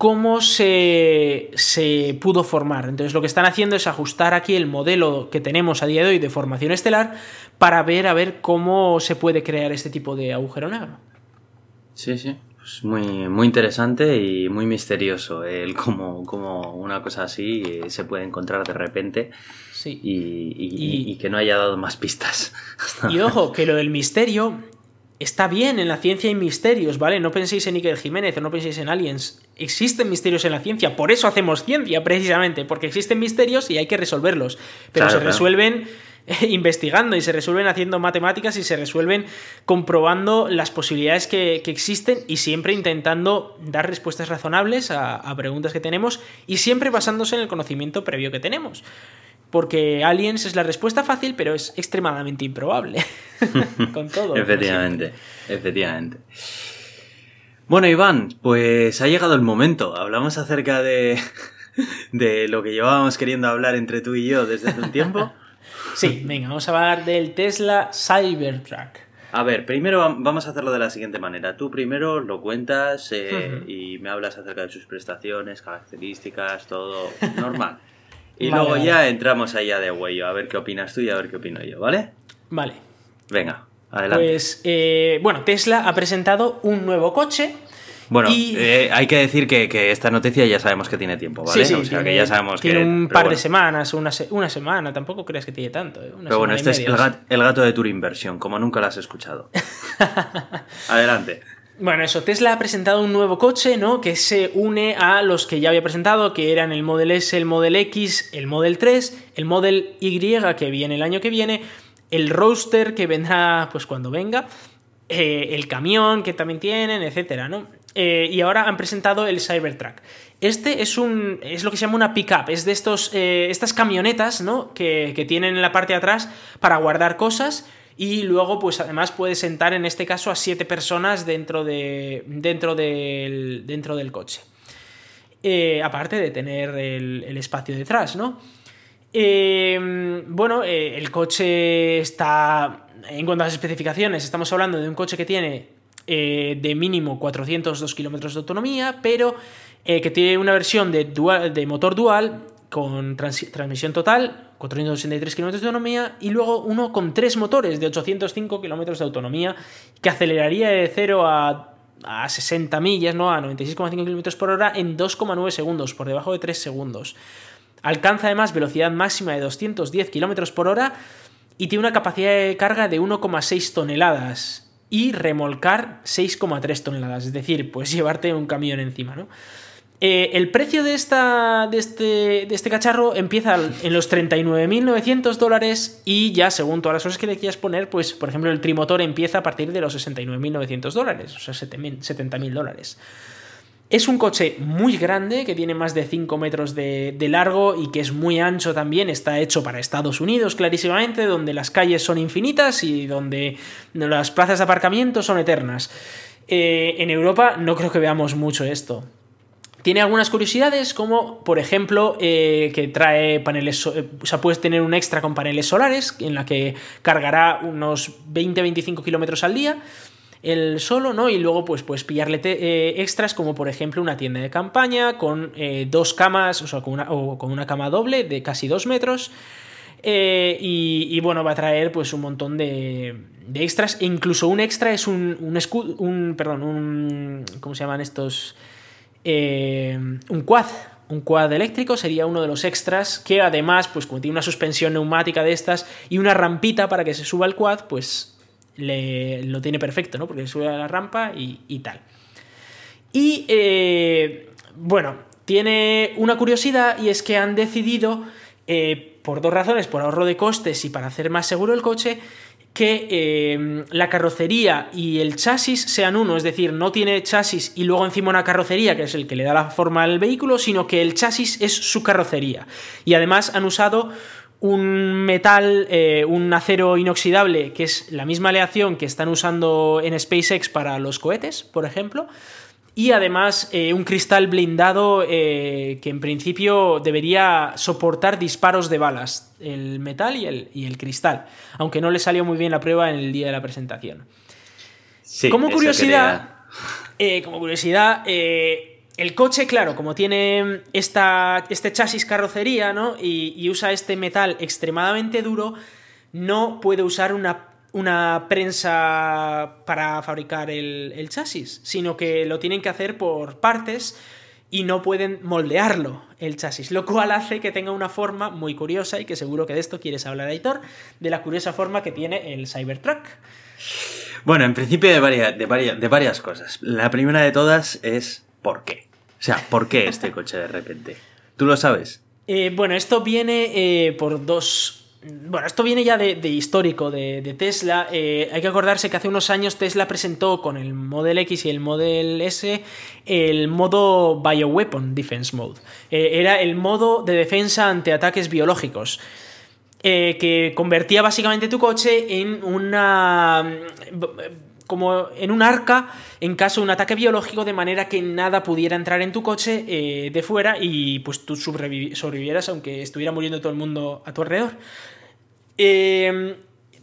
cómo se, se, pudo formar. Entonces lo que están haciendo es ajustar aquí el modelo que tenemos a día de hoy de formación estelar para ver a ver cómo se puede crear este tipo de agujero negro. Sí, sí. Pues muy, muy interesante y muy misterioso el cómo, cómo una cosa así eh, se puede encontrar de repente y, que no haya dado más pistas. Y ojo, que lo del misterio está bien, en la ciencia hay misterios, ¿vale? No penséis en Iker Jiménez o no penséis en aliens. Existen misterios en la ciencia, por eso hacemos ciencia, precisamente, porque existen misterios y hay que resolverlos. Pero se resuelven investigando y se resuelven haciendo matemáticas y se resuelven comprobando las posibilidades que, existen y siempre intentando dar respuestas razonables a preguntas que tenemos y siempre basándose en el conocimiento previo que tenemos. Porque Aliens es la respuesta fácil, pero es extremadamente improbable. <laughs> Con todo. efectivamente, efectivamente. Bueno, Iván, pues ha llegado el momento. Hablamos acerca de, <laughs> de lo que llevábamos queriendo hablar entre tú y yo desde hace un tiempo. <laughs> sí, venga, vamos a hablar del Tesla Cybertruck. A ver, primero vamos a hacerlo de la siguiente manera. Tú primero lo cuentas eh, y me hablas acerca de sus prestaciones, características, todo normal. Y luego ya entramos allá de huello, a ver qué opinas tú y a ver qué opino yo, ¿vale? Vale. Venga, adelante. Pues, eh, bueno, Tesla ha presentado un nuevo coche. Bueno, eh, hay que decir que, esta noticia ya sabemos que tiene tiempo, ¿vale? Sí, sí, o sea, que ya sabemos tiene un par de semanas, una, una semana, tampoco creas que tiene tanto. ¿eh? pero bueno, este es el, gato de Turing Inversión, como nunca lo has escuchado. <laughs> Adelante. Bueno, eso, Tesla ha presentado un nuevo coche, ¿no? Que se une a los que ya había presentado, que eran el Model S, el Model X, el Model 3, el Model Y que viene el año que viene, el Roadster que vendrá pues cuando venga, eh, el camión que también tienen, etcétera, ¿no? Eh, y ahora han presentado el Cybertruck. Este es un. es lo que se llama una pickup. Es de estos. Eh, estas camionetas, ¿no? Que, que tienen en la parte de atrás para guardar cosas y luego pues además puedes sentar en este caso a siete personas dentro, de, dentro, del, dentro del coche. Eh, aparte de tener el, espacio detrás, ¿no? Em, bueno, eh, el coche está, en cuanto a las especificaciones, estamos hablando de un coche que tiene eh, de mínimo 402 kilómetros de autonomía, pero que tiene una versión de, de motor dual con transmisión total, 483 kilómetros de autonomía, y luego uno con tres motores de 805 kilómetros de autonomía, que aceleraría de 0 a, a 60 millas, ¿no? a 96,5 kilómetros por hora en 2,9 segundos, por debajo de 3 segundos. Alcanza además velocidad máxima de 210 kilómetros por hora y tiene una capacidad de carga de 1,6 toneladas y remolcar 6,3 toneladas, es decir, pues <laughs> llevarte un camión encima, ¿no? Eh, el precio de, esta, de, este, de este cacharro empieza en los 39.900 dólares y ya según todas las cosas que le quieras poner, pues por ejemplo el trimotor empieza a partir de los 69.900 dólares, o sea 70.000 dólares. Es un coche muy grande, que tiene más de 5 metros de, largo y que es muy ancho también. Está hecho para Estados Unidos, clarísimamente, donde las calles son infinitas y donde las plazas de aparcamiento son eternas. Eh, en Europa no creo que veamos mucho esto. Tiene algunas curiosidades, como por ejemplo eh, que trae paneles, o sea, puedes tener un extra con paneles solares, en la que cargará unos 20-25 kilómetros al día, el solo, ¿no? Y luego pues puedes pillarle eh, extras como por ejemplo una tienda de campaña con eh, dos camas, o sea, con una, con una cama doble de casi dos metros. y, bueno, va a traer pues un montón de, de extras. E incluso un extra es un, un escudo. Un. Perdón, un. ¿Cómo se llaman estos? Eh, un quad. Un quad eléctrico sería uno de los extras que además, pues como tiene una suspensión neumática de estas y una rampita para que se suba el quad, pues le, lo tiene perfecto, ¿no? Porque sube a la rampa y, tal. Y eh, bueno, tiene una curiosidad y es que han decidido, eh, por dos razones, por ahorro de costes y para hacer más seguro el coche, que eh, la carrocería y el chasis sean uno, es decir, no tiene chasis y luego encima una carrocería, que es el que le da la forma al vehículo, sino que el chasis es su carrocería. Y además han usado un metal, eh, un acero inoxidable, que es la misma aleación que están usando en SpaceX para los cohetes, por ejemplo. Y además eh, un cristal blindado eh, que en principio debería soportar disparos de balas, el metal y el, y el, cristal, aunque no le salió muy bien la prueba en el día de la presentación. como curiosidad, como curiosidad, el coche, claro, como tiene esta, este chasis carrocería, ¿no? Y, usa este metal extremadamente duro, no puede usar una, una prensa para fabricar el, chasis, sino que lo tienen que hacer por partes y no pueden moldearlo el chasis, lo cual hace que tenga una forma muy curiosa y que seguro que de esto quieres hablar, Aitor, de la curiosa forma que tiene el Cybertruck. Bueno, en principio de varias, de varias, de varias cosas. La primera de todas es ¿por qué? O sea, ¿por qué este coche de repente? ¿Tú lo sabes? Eh, bueno, esto viene eh, por dos bueno, esto viene ya de, histórico de, Tesla. Eh, hay que acordarse que hace unos años Tesla presentó con el Model X y el Model S el modo Bioweapon Defense Mode. era el modo de defensa ante ataques biológicos. que convertía básicamente tu coche en una como en un arca en caso de un ataque biológico de manera que nada pudiera entrar en tu coche eh, de fuera y pues tú sobrevivieras aunque estuviera muriendo todo el mundo a tu alrededor. Em,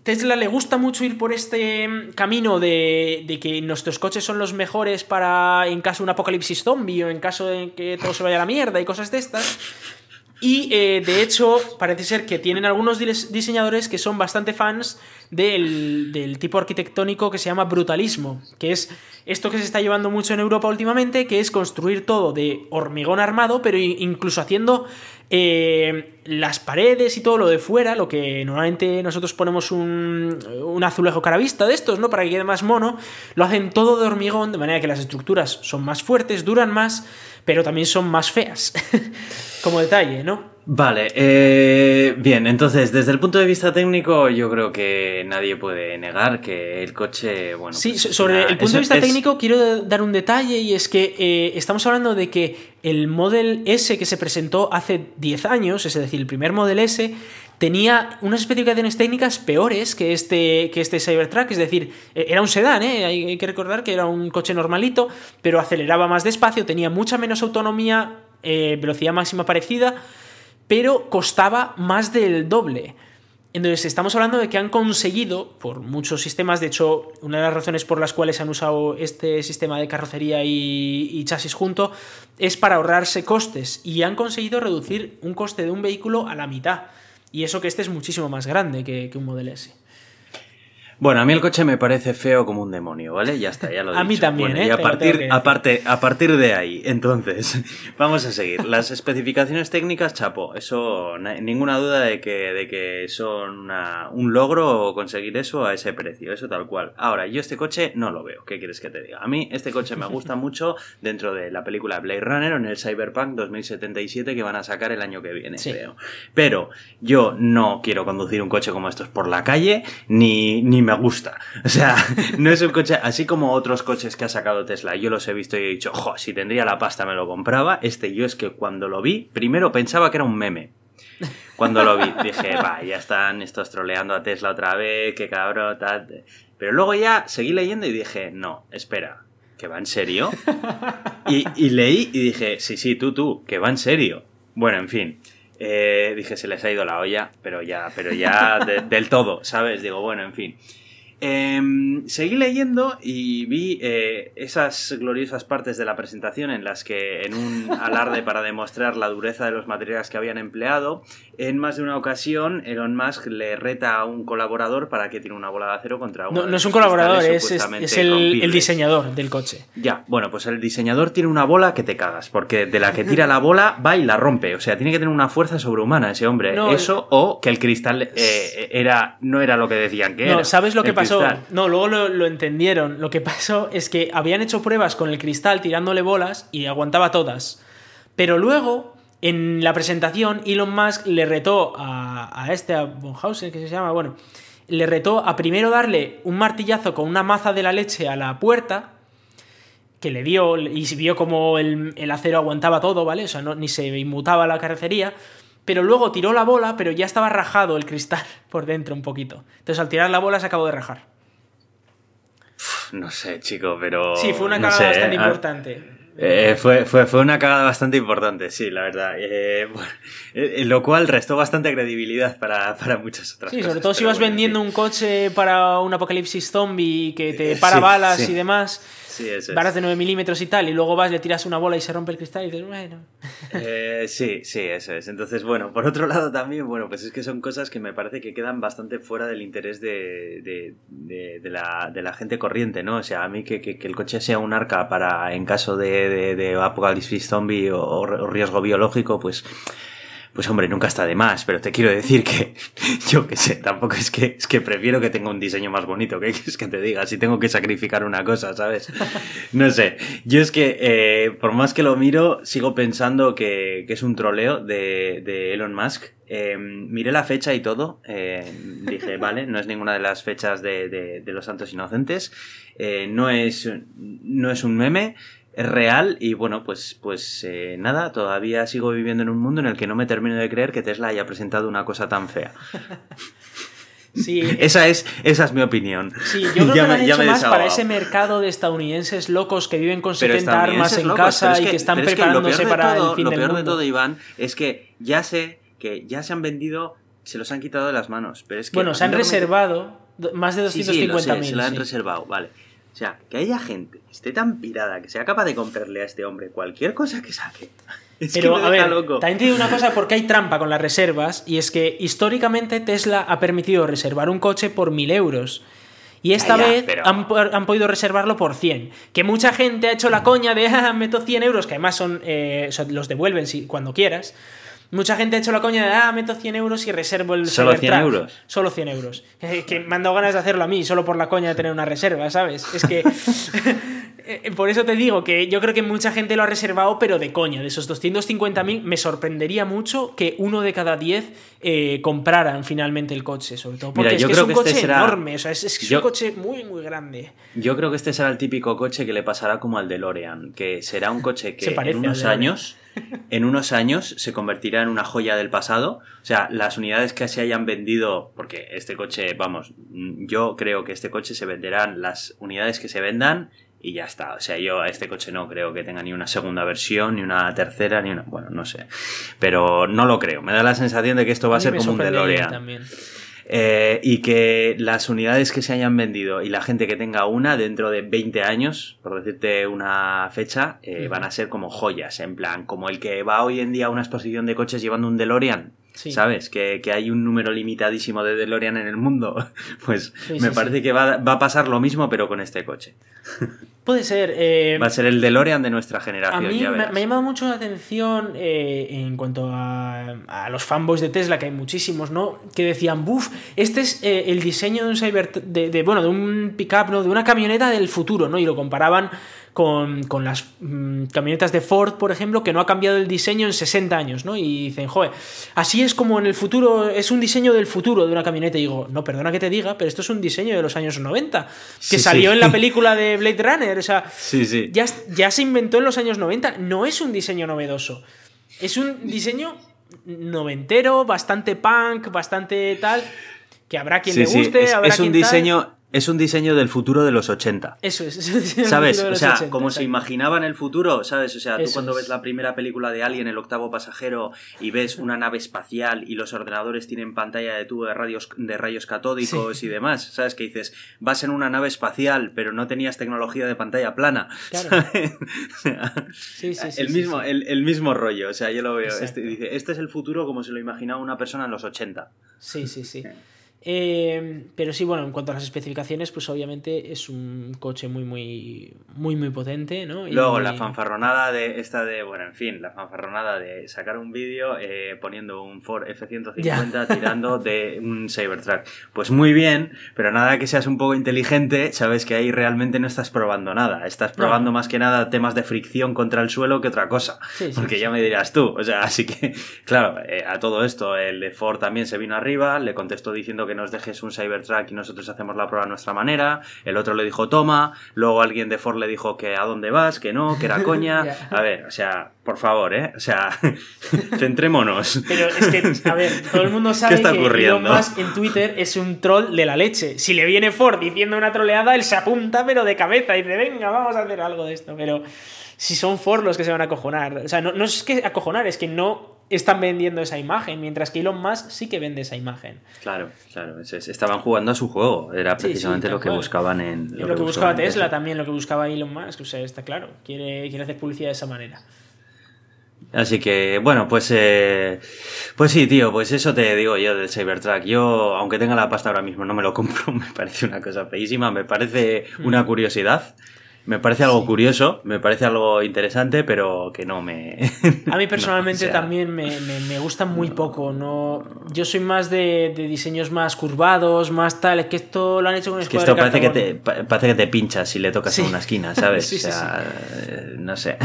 Tesla le gusta mucho ir por este camino de, de, que nuestros coches son los mejores para en caso de un apocalipsis zombie o en caso de que todo se vaya a la mierda y cosas de estas. Y eh, de hecho, parece ser que tienen algunos diseñadores que son bastante fans del, tipo arquitectónico que se llama brutalismo, que es esto que se está llevando mucho en Europa últimamente, que es construir todo de hormigón armado, pero incluso haciendo eh, las paredes y todo lo de fuera, lo que normalmente nosotros ponemos un, un azulejo caravista de estos, ¿no? Para que quede más mono, lo hacen todo de hormigón, de manera que las estructuras son más fuertes, duran más pero también son más feas. <laughs> Como detalle, ¿no? Vale, eh, bien, entonces desde el punto de vista técnico yo creo que nadie puede negar que el coche, bueno... Sí, pues, sobre el punto de vista técnico quiero dar un detalle y es que eh, estamos hablando de que el Model S que se presentó hace 10 años, es decir, el primer Model S, tenía unas especificaciones técnicas peores que este, que este Cybertruck, es decir, e, era un sedán, ¿eh? hay que recordar que era un coche normalito, pero aceleraba más despacio, tenía mucha menos autonomía, eh, velocidad máxima parecida, pero costaba más del doble. Entonces, estamos hablando de que han conseguido, por muchos sistemas, de hecho, una de las razones por las cuales han usado este sistema de carrocería y, chasis junto es para ahorrarse costes y han conseguido reducir un coste de un vehículo a la mitad. Y eso que este es muchísimo más grande que, un Model S. Bueno, a mí el coche me parece feo como un demonio, ¿vale? Ya está, ya lo he A mí también, ¿eh? Y a partir, aparte, a partir de ahí, entonces, <laughs> vamos a seguir. Las especificaciones técnicas, chapo, eso, ninguna duda de que, de que son un logro conseguir eso a ese precio, eso tal cual. Ahora, yo este coche no lo veo, ¿qué quieres que te diga? A mí este coche me gusta <laughs> mucho dentro de la película Blade Runner o en el Cyberpunk 2077 que van a sacar el año que viene, creo. Pero yo no quiero conducir un coche como estos por la calle, ni, ni me gusta. <laughs> O sea, no es un coche, así como otros coches que ha sacado Tesla, yo los he visto y he dicho, jo, si tendría la pasta me lo compraba. Este yo es que cuando lo vi, primero pensaba que era un meme. Cuando lo vi, dije, va, ya están estos troleando a Tesla otra vez, qué cabrón, tal. Pero luego ya seguí leyendo y dije, no, espera, ¿que va en serio? <laughs> Y, leí y dije, sí, sí, tú, tú, que va en serio. Bueno, en fin. Eh, dije, se les ha ido la olla, pero ya, pero ya del todo, ¿sabes? Digo, bueno, en fin. Em, seguí leyendo y vi eh, esas gloriosas partes de la presentación en las que, en un alarde para demostrar la dureza de los materiales que habían empleado, en más de una ocasión Elon Musk le reta a un colaborador para que tire una bola de acero contra uno. No, no es un colaborador, es, el, diseñador del coche. Ya, bueno, pues el diseñador tiene una bola que te cagas, porque de la que tira la bola va y la rompe. O sea, tiene que tener una fuerza sobrehumana ese hombre. Eso, o que el cristal eh, era, no era lo que decían que era. ¿sabes lo que pasó? No, luego lo, entendieron. Lo que pasó es que habían hecho pruebas con el cristal tirándole bolas y aguantaba todas. Pero luego, en la presentación, Elon Musk le retó a, a este, a Bonhausen, que se llama, bueno, le retó a primero darle un martillazo con una maza de la leche a la puerta, que le dio y vio como el, el acero aguantaba todo, ¿vale? O sea, no, ni se inmutaba la carrocería, pero luego tiró la bola, pero ya estaba rajado el cristal <laughs> por dentro un poquito. Entonces al tirar la bola se acabó de rajar. No sé, chico, pero... Sí, fue una no cagada sé, bastante ah, importante. Eh, fue, fue, fue una cagada bastante importante, sí, la verdad. Eh, bueno, eh, lo cual restó bastante credibilidad para, para muchas otras Sí, cosas. sobre todo si vas bueno, vendiendo un coche para un apocalipsis zombie que te Eh, para sí, balas sí. y demás, Sí, eso es. balas de 9 milímetros y tal, y luego vas, le tiras una bola y se rompe el cristal y dices, bueno. Eh, sí, sí, eso es. Entonces, bueno, por otro lado también, bueno, pues es que son cosas que me parece que quedan bastante fuera del interés de, de, de- de la, de la gente corriente, ¿no? O sea, a mí que, que- que el coche sea un arca para, en caso de, de, de apocalipsis zombie o, o riesgo biológico, pues... Pues hombre, nunca está de más, pero te quiero decir que <laughs> yo qué sé, tampoco es que es que prefiero que tenga un diseño más bonito, que es que te diga, si tengo que sacrificar una cosa, ¿sabes? <laughs> No sé, yo es que eh, por más que lo miro, sigo pensando que, que es un troleo de, de Elon Musk. Eh, miré la fecha y todo, eh, dije, <laughs> vale, no es ninguna de las fechas de, de- de los Santos Inocentes, eh, no, es, no es un meme, real y bueno, pues, pues eh, nada, todavía sigo viviendo en un mundo en el que no me termino de creer que Tesla haya presentado una cosa tan fea. <laughs> Sí, <laughs> Esa es, esa es mi opinión. Sí, yo creo Ya que lo han hecho más para ese mercado de estadounidenses locos que viven con Pero 70 armas en locos, casa es y que están es que preparándose peor de para todo- el fin Lo del peor de todo, Iván, es que ya sé que ya se han vendido, se los han quitado de las manos. Pero es que bueno, se han realmente- reservado do- más de Sí, sí, lo sé, 250.000. se lo han sí. reservado, vale. O sea, que haya gente que esté tan pirada que sea capaz de comprarle a este hombre cualquier cosa que saque. <laughs> Es Pero, que me a ver, loco. también te digo una cosa porque hay trampa con las reservas y es que históricamente Tesla ha permitido reservar un coche por 1000 euros. Y esta Ya, ya, vez pero- han, po- han podido reservarlo por 100. Que mucha gente ha hecho la coña de, ah, meto 100 euros, que además son, eh, los devuelven si, cuando quieras. Mucha gente ha hecho la coña de, ah, meto 100 euros y reservo el ¿Solo 100 Cybertruck". euros? Solo 100 euros. Eh, que me han dado ganas de hacerlo a mí, solo por la coña de tener una reserva, ¿sabes? Es que... <laughs> <laughs> por eso te digo que yo creo que mucha gente lo ha reservado, pero de coña. De esos 250.000, me sorprendería mucho que uno de cada 10 eh, compraran finalmente el coche, sobre todo porque Mira, es yo que es un que este coche será- enorme, o sea, es, es que es Yo- un coche muy, muy grande. Yo creo que este será el típico coche que le pasará como al DeLorean, que será un coche que Se parece en unos años, en unos años se convertirá en una joya del pasado. O sea, las unidades que se hayan vendido, porque este coche, vamos, yo creo que este coche se venderán las unidades que se vendan y ya está. O sea, yo a este coche no creo que tenga ni una segunda versión, ni una tercera, ni una, bueno, no sé. Pero no lo creo. Me da la sensación de que esto va a ser como un DeLorean. también. Eh, y que las unidades que se hayan vendido y la gente que tenga una dentro de 20 años, por decirte una fecha, eh, van a ser como joyas, en plan, como el que va hoy en día a una exposición de coches llevando un DeLorean. Sí. ¿Sabes? Que, que hay un número limitadísimo de DeLorean en el mundo. <laughs> Pues Sí, me parece que va, va a pasar lo mismo, pero con este coche. <laughs> Puede ser. eh, Va a ser el DeLorean de nuestra A generación. mí ya me, ha llamado mucho la atención eh, en cuanto a, a los fanboys de Tesla, que hay muchísimos, ¿no? Que decían, buf, este es eh, el diseño de un cyber de, de, bueno, de un pickup, ¿no? De una camioneta del futuro, ¿no? Y lo comparaban con, con las mm, camionetas de Ford, por ejemplo, que no ha cambiado el diseño en 60 años, ¿no? Y dicen, joder, así es como en el futuro, es un diseño del futuro de una camioneta. Y digo, no, perdona que te diga, pero esto es un diseño de los años 90, que Sí, salió sí. en la <laughs> película de Blade Runner, o sea, Sí, sí. ya, ya se inventó en los años 90. No es un diseño novedoso. Es un diseño noventero, bastante punk, bastante tal. Que habrá quien Sí, le sí, guste, es, habrá es un quien tal. Es un diseño del futuro de los 80. Eso es. es ¿Sabes? O sea, 80, como se imaginaban el futuro, ¿sabes? O sea, tú Eso cuando es. ves la primera película de Alien, el octavo pasajero, y ves una nave espacial y los ordenadores tienen pantalla de tubo de, radios, de rayos catódicos y demás, ¿sabes? Que dices, vas en una nave espacial, pero no tenías tecnología de pantalla plana. Claro. ¿sabes? <laughs> O sea, Sí, sí, sí, el, mismo. El, el mismo rollo, o sea, yo lo veo. Este, dice, este es el futuro como se lo imaginaba una persona en los 80. Sí, sí, sí. Eh, pero sí, bueno, en cuanto a las especificaciones, pues obviamente es un coche muy, muy, muy, muy potente, ¿no? Y- Luego la fanfarronada de esta de, bueno, en fin, la fanfarronada de sacar un vídeo eh, poniendo un Ford F-150 <laughs> tirando de un Cybertruck. Pues muy bien, pero nada que seas un poco inteligente, sabes que ahí realmente no estás probando nada. Estás No. probando más que nada temas de fricción contra el suelo que otra cosa. Sí, sí, Porque sí. ya me dirás tú. O sea, así que, <laughs> claro, eh, a todo esto el de Ford también se vino arriba, le contestó diciendo que nos dejes un Cybertruck y nosotros hacemos la prueba a nuestra manera. El otro le dijo, toma. Luego alguien de Ford le dijo que a dónde vas, que no, que era coña. <laughs> A ver, o sea, por favor, ¿eh? O sea, <laughs> centrémonos. Pero es que, a ver, todo el mundo <laughs> sabe que Elon Musk en Twitter es un troll de la leche. Si le viene Ford diciendo una troleada, él se apunta, pero de cabeza, y dice, venga, vamos a hacer algo de esto. Pero si son Ford los que se van a acojonar. O sea, no, no es que acojonar, es que no están vendiendo esa imagen, mientras que Elon Musk sí que vende esa imagen. Claro, claro. estaban jugando a su juego. Era precisamente lo que buscaban en. Lo, que, buscaba Tesla, también, lo que buscaba Elon Musk. O sea, está claro. Quiere, quiere hacer publicidad de esa manera. Así que, bueno, pues eh, pues sí, tío, pues eso te digo yo del Cybertruck. Yo, aunque tenga la pasta ahora mismo, no me lo compro, <laughs> me parece una cosa feísima, me parece una mm. Me parece algo curioso, me parece algo interesante, pero que no me. <laughs> A mí <laughs> personalmente también me, me, gusta muy poco. No, yo soy más de, diseños más curvados, más tal. Es que esto lo han hecho con Es que esto parece que, te, parece que te pinchas si le tocas en una esquina, ¿sabes? <laughs> o sea, eh, no sé.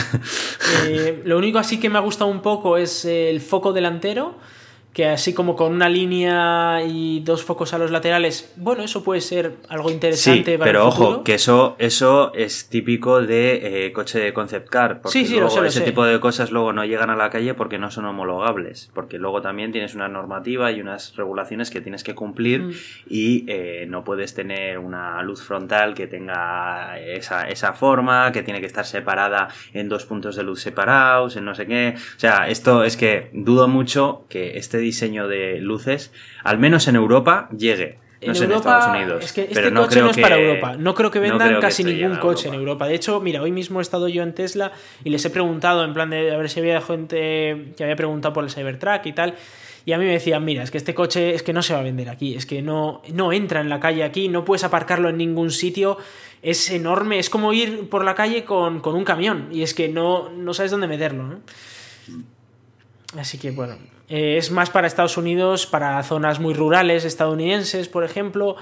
Eh, lo único así que me ha gustado un poco es el foco delantero que así como con una línea y dos focos a los laterales, bueno, eso puede ser algo interesante. Sí, pero ojo, que eso, eso es típico de eh, coche de concept car, porque sí, luego ese tipo de cosas luego no llegan a la calle porque no son homologables, porque luego también tienes una normativa y unas regulaciones que tienes que cumplir mm. y eh, no puedes tener una luz frontal que tenga esa, esa forma, que tiene que estar separada en dos puntos de luz separados, en no sé qué. O sea, esto es que dudo mucho que este diseño de luces, al menos en Europa, llegue. No en Estados Unidos. Es que este coche no es para Europa. No creo que vendan casi ningún coche en Europa. De hecho, mira, hoy mismo he estado yo en Tesla y les he preguntado, en plan de a ver si había gente que había preguntado por el Cybertruck y tal. Y a mí me decían, mira, es que este coche es que no se va a vender aquí, es que no, no entra en la calle aquí, no puedes aparcarlo en ningún sitio, es enorme, es como ir por la calle con, con un camión y es que no, no sabes dónde meterlo. ¿no? Así que bueno, eh, es más para Estados Unidos, para zonas muy rurales estadounidenses, por ejemplo,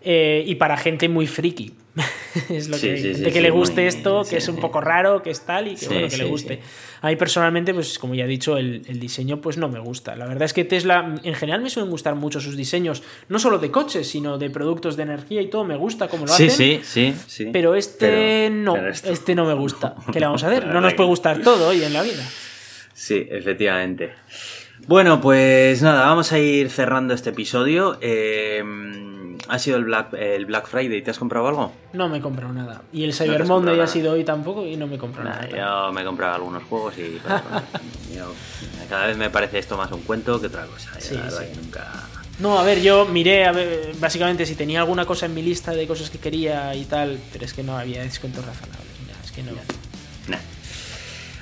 eh, y para gente muy friki. <laughs> es lo que, de que le guste esto, que es un poco raro, que es tal, y que, bueno, que le guste. A mí personalmente, pues como ya he dicho, el, diseño pues no me gusta. La verdad es que Tesla, en general me suelen gustar mucho sus diseños, no solo de coches, sino de productos de energía y todo, me gusta como lo hacen. Sí, sí, sí. Pero este no, este no me gusta. <laughs> ¿Qué le vamos a hacer? No nos puede gustar todo hoy en la vida. Sí, efectivamente. Bueno, pues nada, vamos a ir cerrando este episodio. Eh, ha sido el Black, el Black Friday, ¿te has comprado algo? No me he comprado nada. Y el Cyber Monday ha sido hoy tampoco y no me he comprado nada. Yo me he comprado algunos juegos y <laughs> cada vez me parece esto más un cuento que otra cosa. Sí, nunca... No, a ver, yo miré, a ver, básicamente si tenía alguna cosa en mi lista de cosas que quería y tal, pero es que no había descuentos razonables. es que no.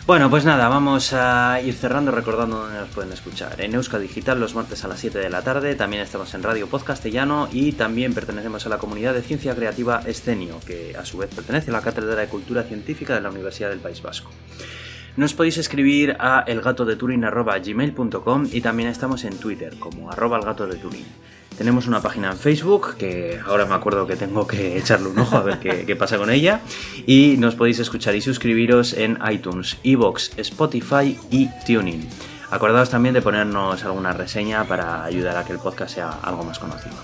Bueno, pues nada, vamos a ir cerrando recordando dónde nos pueden escuchar. En Euska Digital los martes a las 7 de la tarde, también estamos en Radio Podcastellano y también pertenecemos a la comunidad de ciencia creativa Escenio, que a su vez pertenece a la Cátedra de Cultura Científica de la Universidad del País Vasco. Nos podéis escribir a elgatodeturin.gmail.com y también estamos en Twitter como arroba elgatodeturin. Tenemos una página en Facebook, que ahora me acuerdo que tengo que echarle un ojo a ver <laughs> qué, pasa con ella. Y nos podéis escuchar y suscribiros en iTunes, Evox, Spotify y Tuning. Acordaos también de ponernos alguna reseña para ayudar a que el podcast sea algo más conocido.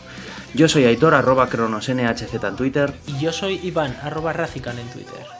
Yo soy Aitor, arroba cronosnhz en Twitter. Y yo soy Iván, arroba Racican en Twitter.